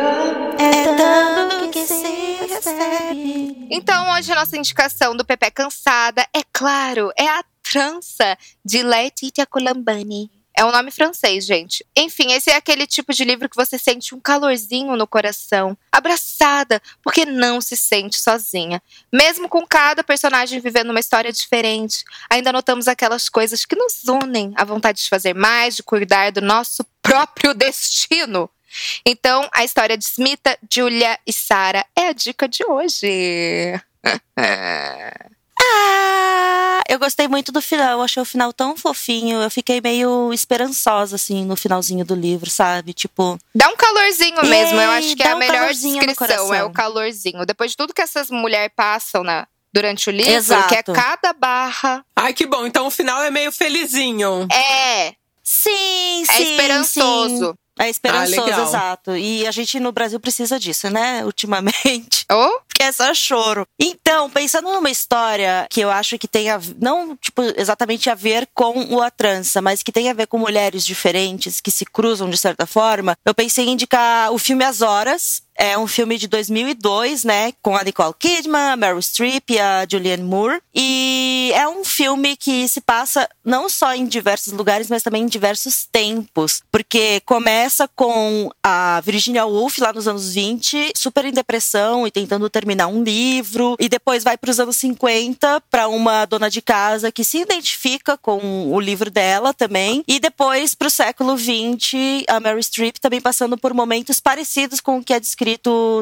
É dando que se recebe. Então, hoje a nossa indicação do Pepe Cansada, é claro, é a trança de Laetitia Colambani. É um nome francês, gente. Enfim, esse é aquele tipo de livro que você sente um calorzinho no coração, abraçada, porque não se sente sozinha. Mesmo com cada personagem vivendo uma história diferente, ainda notamos aquelas coisas que nos unem, a vontade de fazer mais, de cuidar do nosso próprio destino. Então, a história de Smita, Julia e Sarah é a dica de hoje. Ah, eu gostei muito do final. Eu achei o final tão fofinho. Eu fiquei meio esperançosa, assim, no finalzinho do livro, sabe? Tipo, Dá um calorzinho mesmo. Eu Ei, acho que é a um melhor descrição, é o calorzinho. Depois de tudo que essas mulheres passam na, durante o livro, Exato. que é cada barra. Ai, que bom. Então o final é meio felizinho. É, sim, é sim. esperançoso. sim. É esperançoso, Ah, exato. E a gente no Brasil precisa disso, né? Ultimamente. Oh, Porque é só choro. Então, pensando numa história que eu acho que tem a não, tipo, exatamente a ver com o A Trança, mas que tem a ver com mulheres diferentes que se cruzam de certa forma, eu pensei em indicar o filme As Horas. É um filme de 2002, né? Com a Nicole Kidman, a Meryl Streep e a Julianne Moore. E é um filme que se passa não só em diversos lugares, mas também em diversos tempos. Porque começa com a Virginia Woolf lá nos anos 20, super em depressão e tentando terminar um livro. E depois vai para os anos 50 para uma dona de casa que se identifica com o livro dela também. E depois para o século 20, a Mary Streep também passando por momentos parecidos com o que é descrito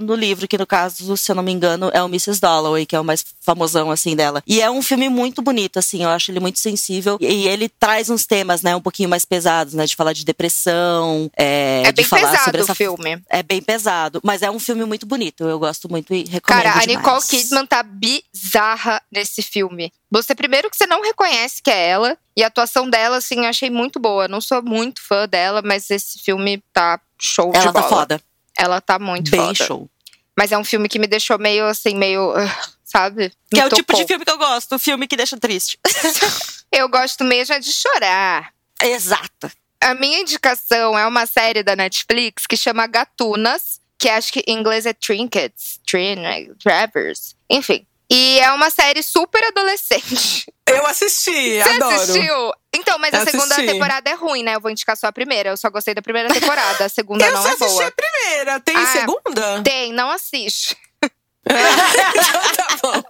no livro, que no caso, se eu não me engano, é o Mrs. Dalloway, que é o mais famosão assim dela. E é um filme muito bonito, assim, eu acho ele muito sensível. E ele traz uns temas, né, um pouquinho mais pesados, né, de falar de depressão, é, é de bem pesado essa o filme. é bem pesado, mas é um filme muito bonito. Eu gosto muito e recomendo Cara, a demais. Nicole Kidman tá bizarra nesse filme. Você, primeiro, que você não reconhece que é ela. E a atuação dela, assim, eu achei muito boa. Não sou muito fã dela, mas esse filme tá show de Ela bola. tá foda. Ela tá muito Bem foda. show. Mas é um filme que me deixou meio, assim, meio... ah, Sabe? Que Me é o tipo de filme que eu gosto, o filme que deixa triste. Eu gosto mesmo é de chorar. Exato. A minha indicação é uma série da Netflix que chama Gatunas, que acho que em inglês é Trinkets, Trin, Travers, enfim. E é uma série super adolescente. Eu assisti, Você adoro. assistiu? Então, mas a Eu segunda assisti. temporada é ruim, né? Eu vou indicar só a primeira. Eu só gostei da primeira temporada. A segunda Eu não só é assisti boa. a primeira. Tem Ah, segunda? Tem, não assiste. então tá bom.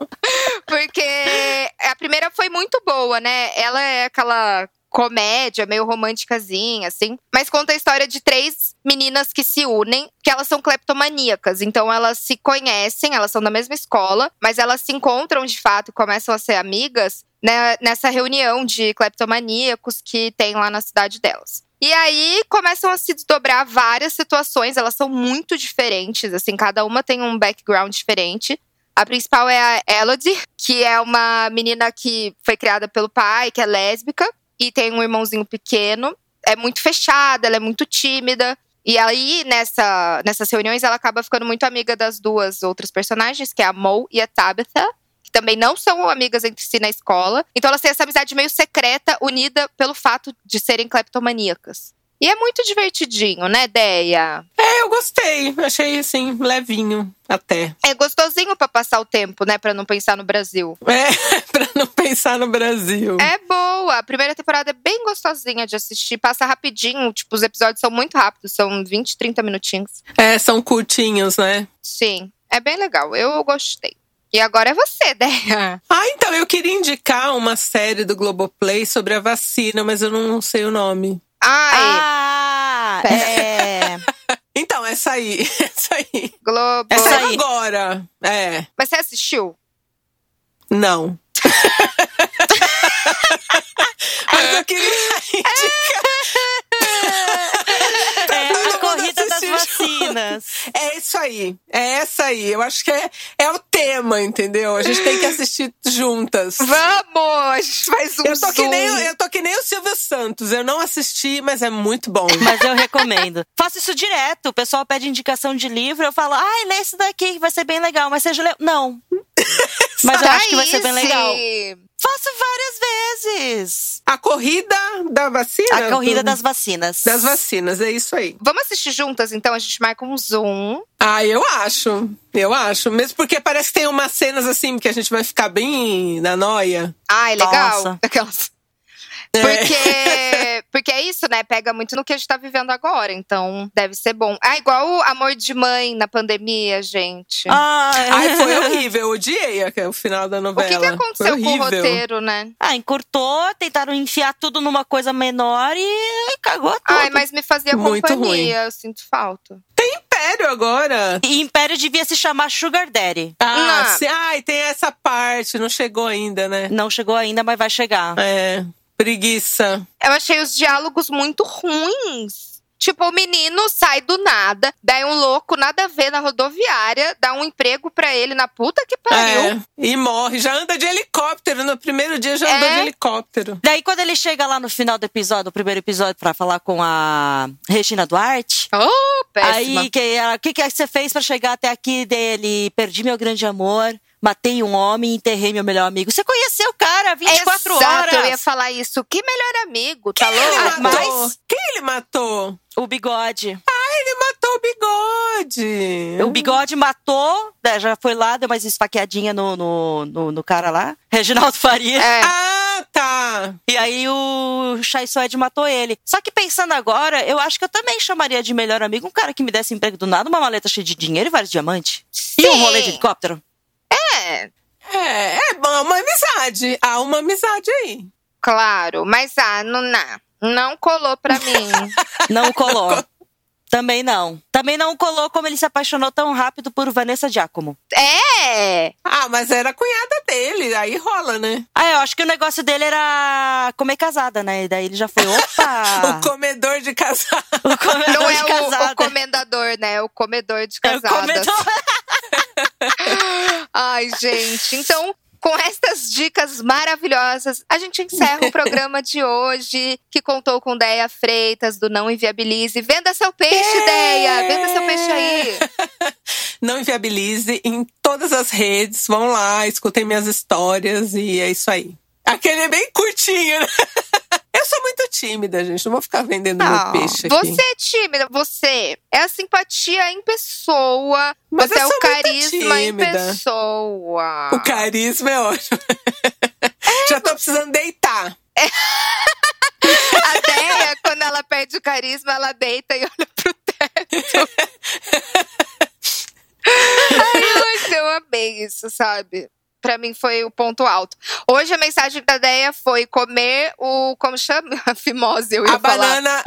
Porque a primeira foi muito boa, né? Ela é aquela comédia, meio românticazinha, assim. Mas conta a história de três meninas que se unem, que elas são cleptomaníacas. Então elas se conhecem, elas são da mesma escola, mas elas se encontram de fato e começam a ser amigas né, nessa reunião de cleptomaníacos que tem lá na cidade delas. E aí começam a se desdobrar várias situações, elas são muito diferentes, assim, cada uma tem um background diferente. A principal é a Elodie, que é uma menina que foi criada pelo pai, que é lésbica, e tem um irmãozinho pequeno. É muito fechada, ela é muito tímida. E aí, nessa, nessas reuniões, ela acaba ficando muito amiga das duas outras personagens, que é a Mo e a Tabitha, que também não são amigas entre si na escola. Então elas têm essa amizade meio secreta, unida pelo fato de serem cleptomaníacas. E é muito divertidinho, né, Deia? É, eu gostei. Achei, assim, levinho até. É gostosinho pra passar o tempo, né? Pra não pensar no Brasil. É, pra não pensar no Brasil. É boa. A primeira temporada é bem gostosinha de assistir. Passa rapidinho. Tipo, os episódios são muito rápidos. São 20, 30 minutinhos. É, são curtinhos, né? Sim. É bem legal. Eu gostei. E agora é você, Deia. Ah, então, eu queria indicar uma série do Globoplay sobre a vacina, mas eu não sei o nome. Ai, Ah, é. Então, essa aí. Essa aí. Globo. Essa aí. agora. É. Mas você assistiu? Não. Mas eu queria indicar. Vacinas. É isso aí. É essa aí. Eu acho que é, é o tema, entendeu? A gente tem que assistir juntas. Vamos! A gente faz um Eu tô, que zoom. nem, o- eu tô que nem o Silvio Santos. Eu não assisti, mas é muito bom. Mas eu recomendo. Faço isso direto. O pessoal pede indicação de livro. Eu falo, ai, lê esse daqui que vai ser bem legal. Mas você já leu? Não. Mas eu acho que vai ser bem legal. Faço várias vezes. A corrida da vacina? A corrida das vacinas. das vacinas, é isso aí. Vamos assistir juntas, então? A gente marca um zoom. Ah, eu acho. Eu acho. Mesmo porque parece que tem umas cenas assim que a gente vai ficar bem na noia. Ai, legal. Nossa. Aquelas. É. Porque, porque é isso, né? Pega muito no que a gente tá vivendo agora. Então, deve ser bom. Ah, igual o amor de mãe na pandemia, gente. Ai, Ai, foi horrível. Eu odiei aquele- o final da o novela. que, que aconteceu com o horrível. roteiro, né? Ah, encurtou, tentaram enfiar tudo numa coisa menor e cagou tudo. Ai, mas me fazia Muito companhia. Eu sinto falta. Império agora. E Império devia se chamar Sugar Daddy. Ah, sim. Ai, tem essa parte. Não chegou ainda, né? Não chegou ainda, mas vai chegar. É. Preguiça. Eu achei os diálogos muito ruins. Tipo, o menino sai do nada, daí um louco, nada a ver na rodoviária, dá um emprego pra ele na puta que pariu. É. E morre. Já anda de helicóptero. No primeiro dia já andou É. de helicóptero. Daí, quando ele chega lá no final do episódio, do primeiro episódio, pra falar com a Regina Duarte, Oh, péssima. aí que o que, que você fez pra chegar até aqui dele? Perdi meu grande amor, matei um homem e enterrei meu melhor amigo. Você conheceu o cara 24 Exato, horas. eu ia falar isso. Que melhor amigo, tá Ele louco? matou. mas- Quem ele matou? O bigode. Ele matou o bigode. O bigode matou, né, já foi lá, deu mais esfaqueadinha no, no, no, no cara lá, Reginaldo Faria. É. Ah, tá. E aí o Chai Suede matou ele. Só que pensando agora, eu acho que eu também chamaria de melhor amigo um cara que me desse emprego do nada, uma maleta cheia de dinheiro e vários diamantes. E um Sim. rolê de helicóptero. É, É, é bom, uma amizade. Há uma amizade aí. claro. Mas, ah, não, não, não colou pra mim. Não colou. Também não. Também não colou como ele se apaixonou tão rápido por Vanessa Giacomo. é! Ah, mas era a cunhada dele. Aí rola, né? Ah, eu acho que o negócio dele era comer casada, né? E daí ele já foi, opa! O comedor de casal. o comedor Não de é o, casada. o comendador, né? É o comedor de É o casadas. comedor. Ai, gente. Então, com estas dicas maravilhosas, a gente encerra o programa de hoje, que contou com Deia Freitas, do Não Inviabilize. Venda seu peixe, É. Deia! Venda seu peixe aí! Não inviabilize em todas as redes. Vão lá, escutem minhas histórias e é isso aí. Aquele é bem curtinho, né? Eu sou muito tímida, gente. Não vou ficar vendendo Ah, meu peixe aqui. Você é tímida, você é a simpatia em pessoa, Mas você é o carisma em pessoa. O carisma é ótimo. Já tô precisando deitar. A Deia, quando ela perde o carisma, ela deita e olha pro teto. Ai, mas eu amei isso, sabe? Pra mim foi o ponto alto. Hoje a mensagem da Deia foi comer o. Como chama? A fimose, eu ia A falar. banana.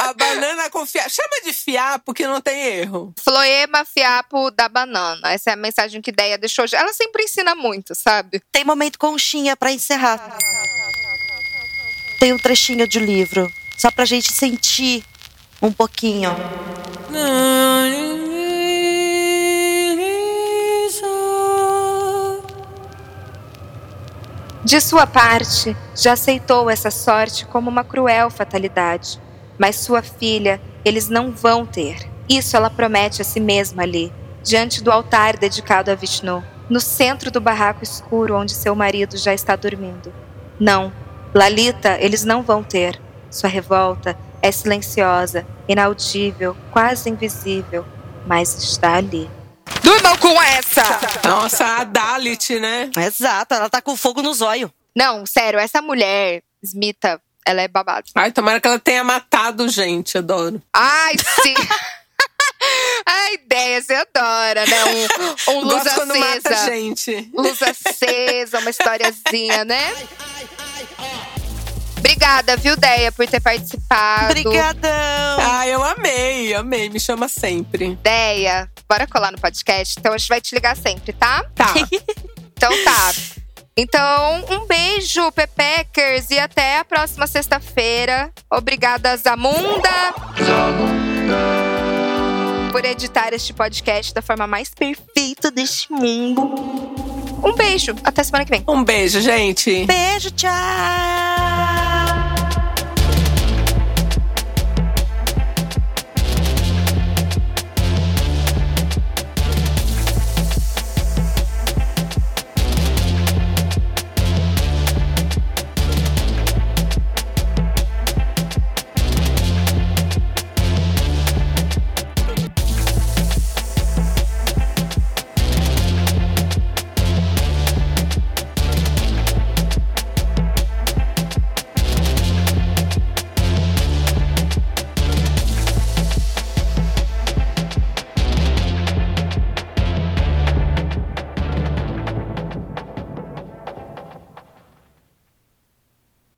A banana com fiapo. Chama de fiapo que não tem erro. Floema fiapo da banana. Essa é a mensagem que Deia deixou hoje. Ela sempre ensina muito, sabe? Tem momento conchinha pra encerrar. Tem um trechinho de livro, só pra gente sentir um pouquinho. De sua parte, já aceitou essa sorte como uma cruel fatalidade. Mas sua filha, eles não vão ter. Isso ela promete a si mesma ali, diante do altar dedicado a Vishnu, no centro do barraco escuro onde seu marido já está dormindo. Não, Lalita, eles não vão ter. Sua revolta é silenciosa, inaudível, quase invisível, mas está ali. Durmam com essa! Nossa, a Dalit, né? Exato, ela tá com fogo no zóio. Não, sério, essa mulher, Smita, ela é babada. Ai, tomara que ela tenha matado gente, adoro. Ai, sim! A ideia, você adora, né? Um, um luz Gosto acesa. gente. Luz acesa, uma historiazinha, né? Obrigada, viu, Deia, por ter participado. Obrigadão. Ah, eu amei, amei. Me chama sempre. Deia, bora colar no podcast? Então a gente vai te ligar sempre, tá? Tá. Então tá. Então, um beijo, Pepeckers, e até a próxima sexta-feira. Obrigada, Zamunda, por editar este podcast da forma mais perfeita deste mundo. Um beijo, até semana que vem. Um beijo, gente. Beijo, tchau.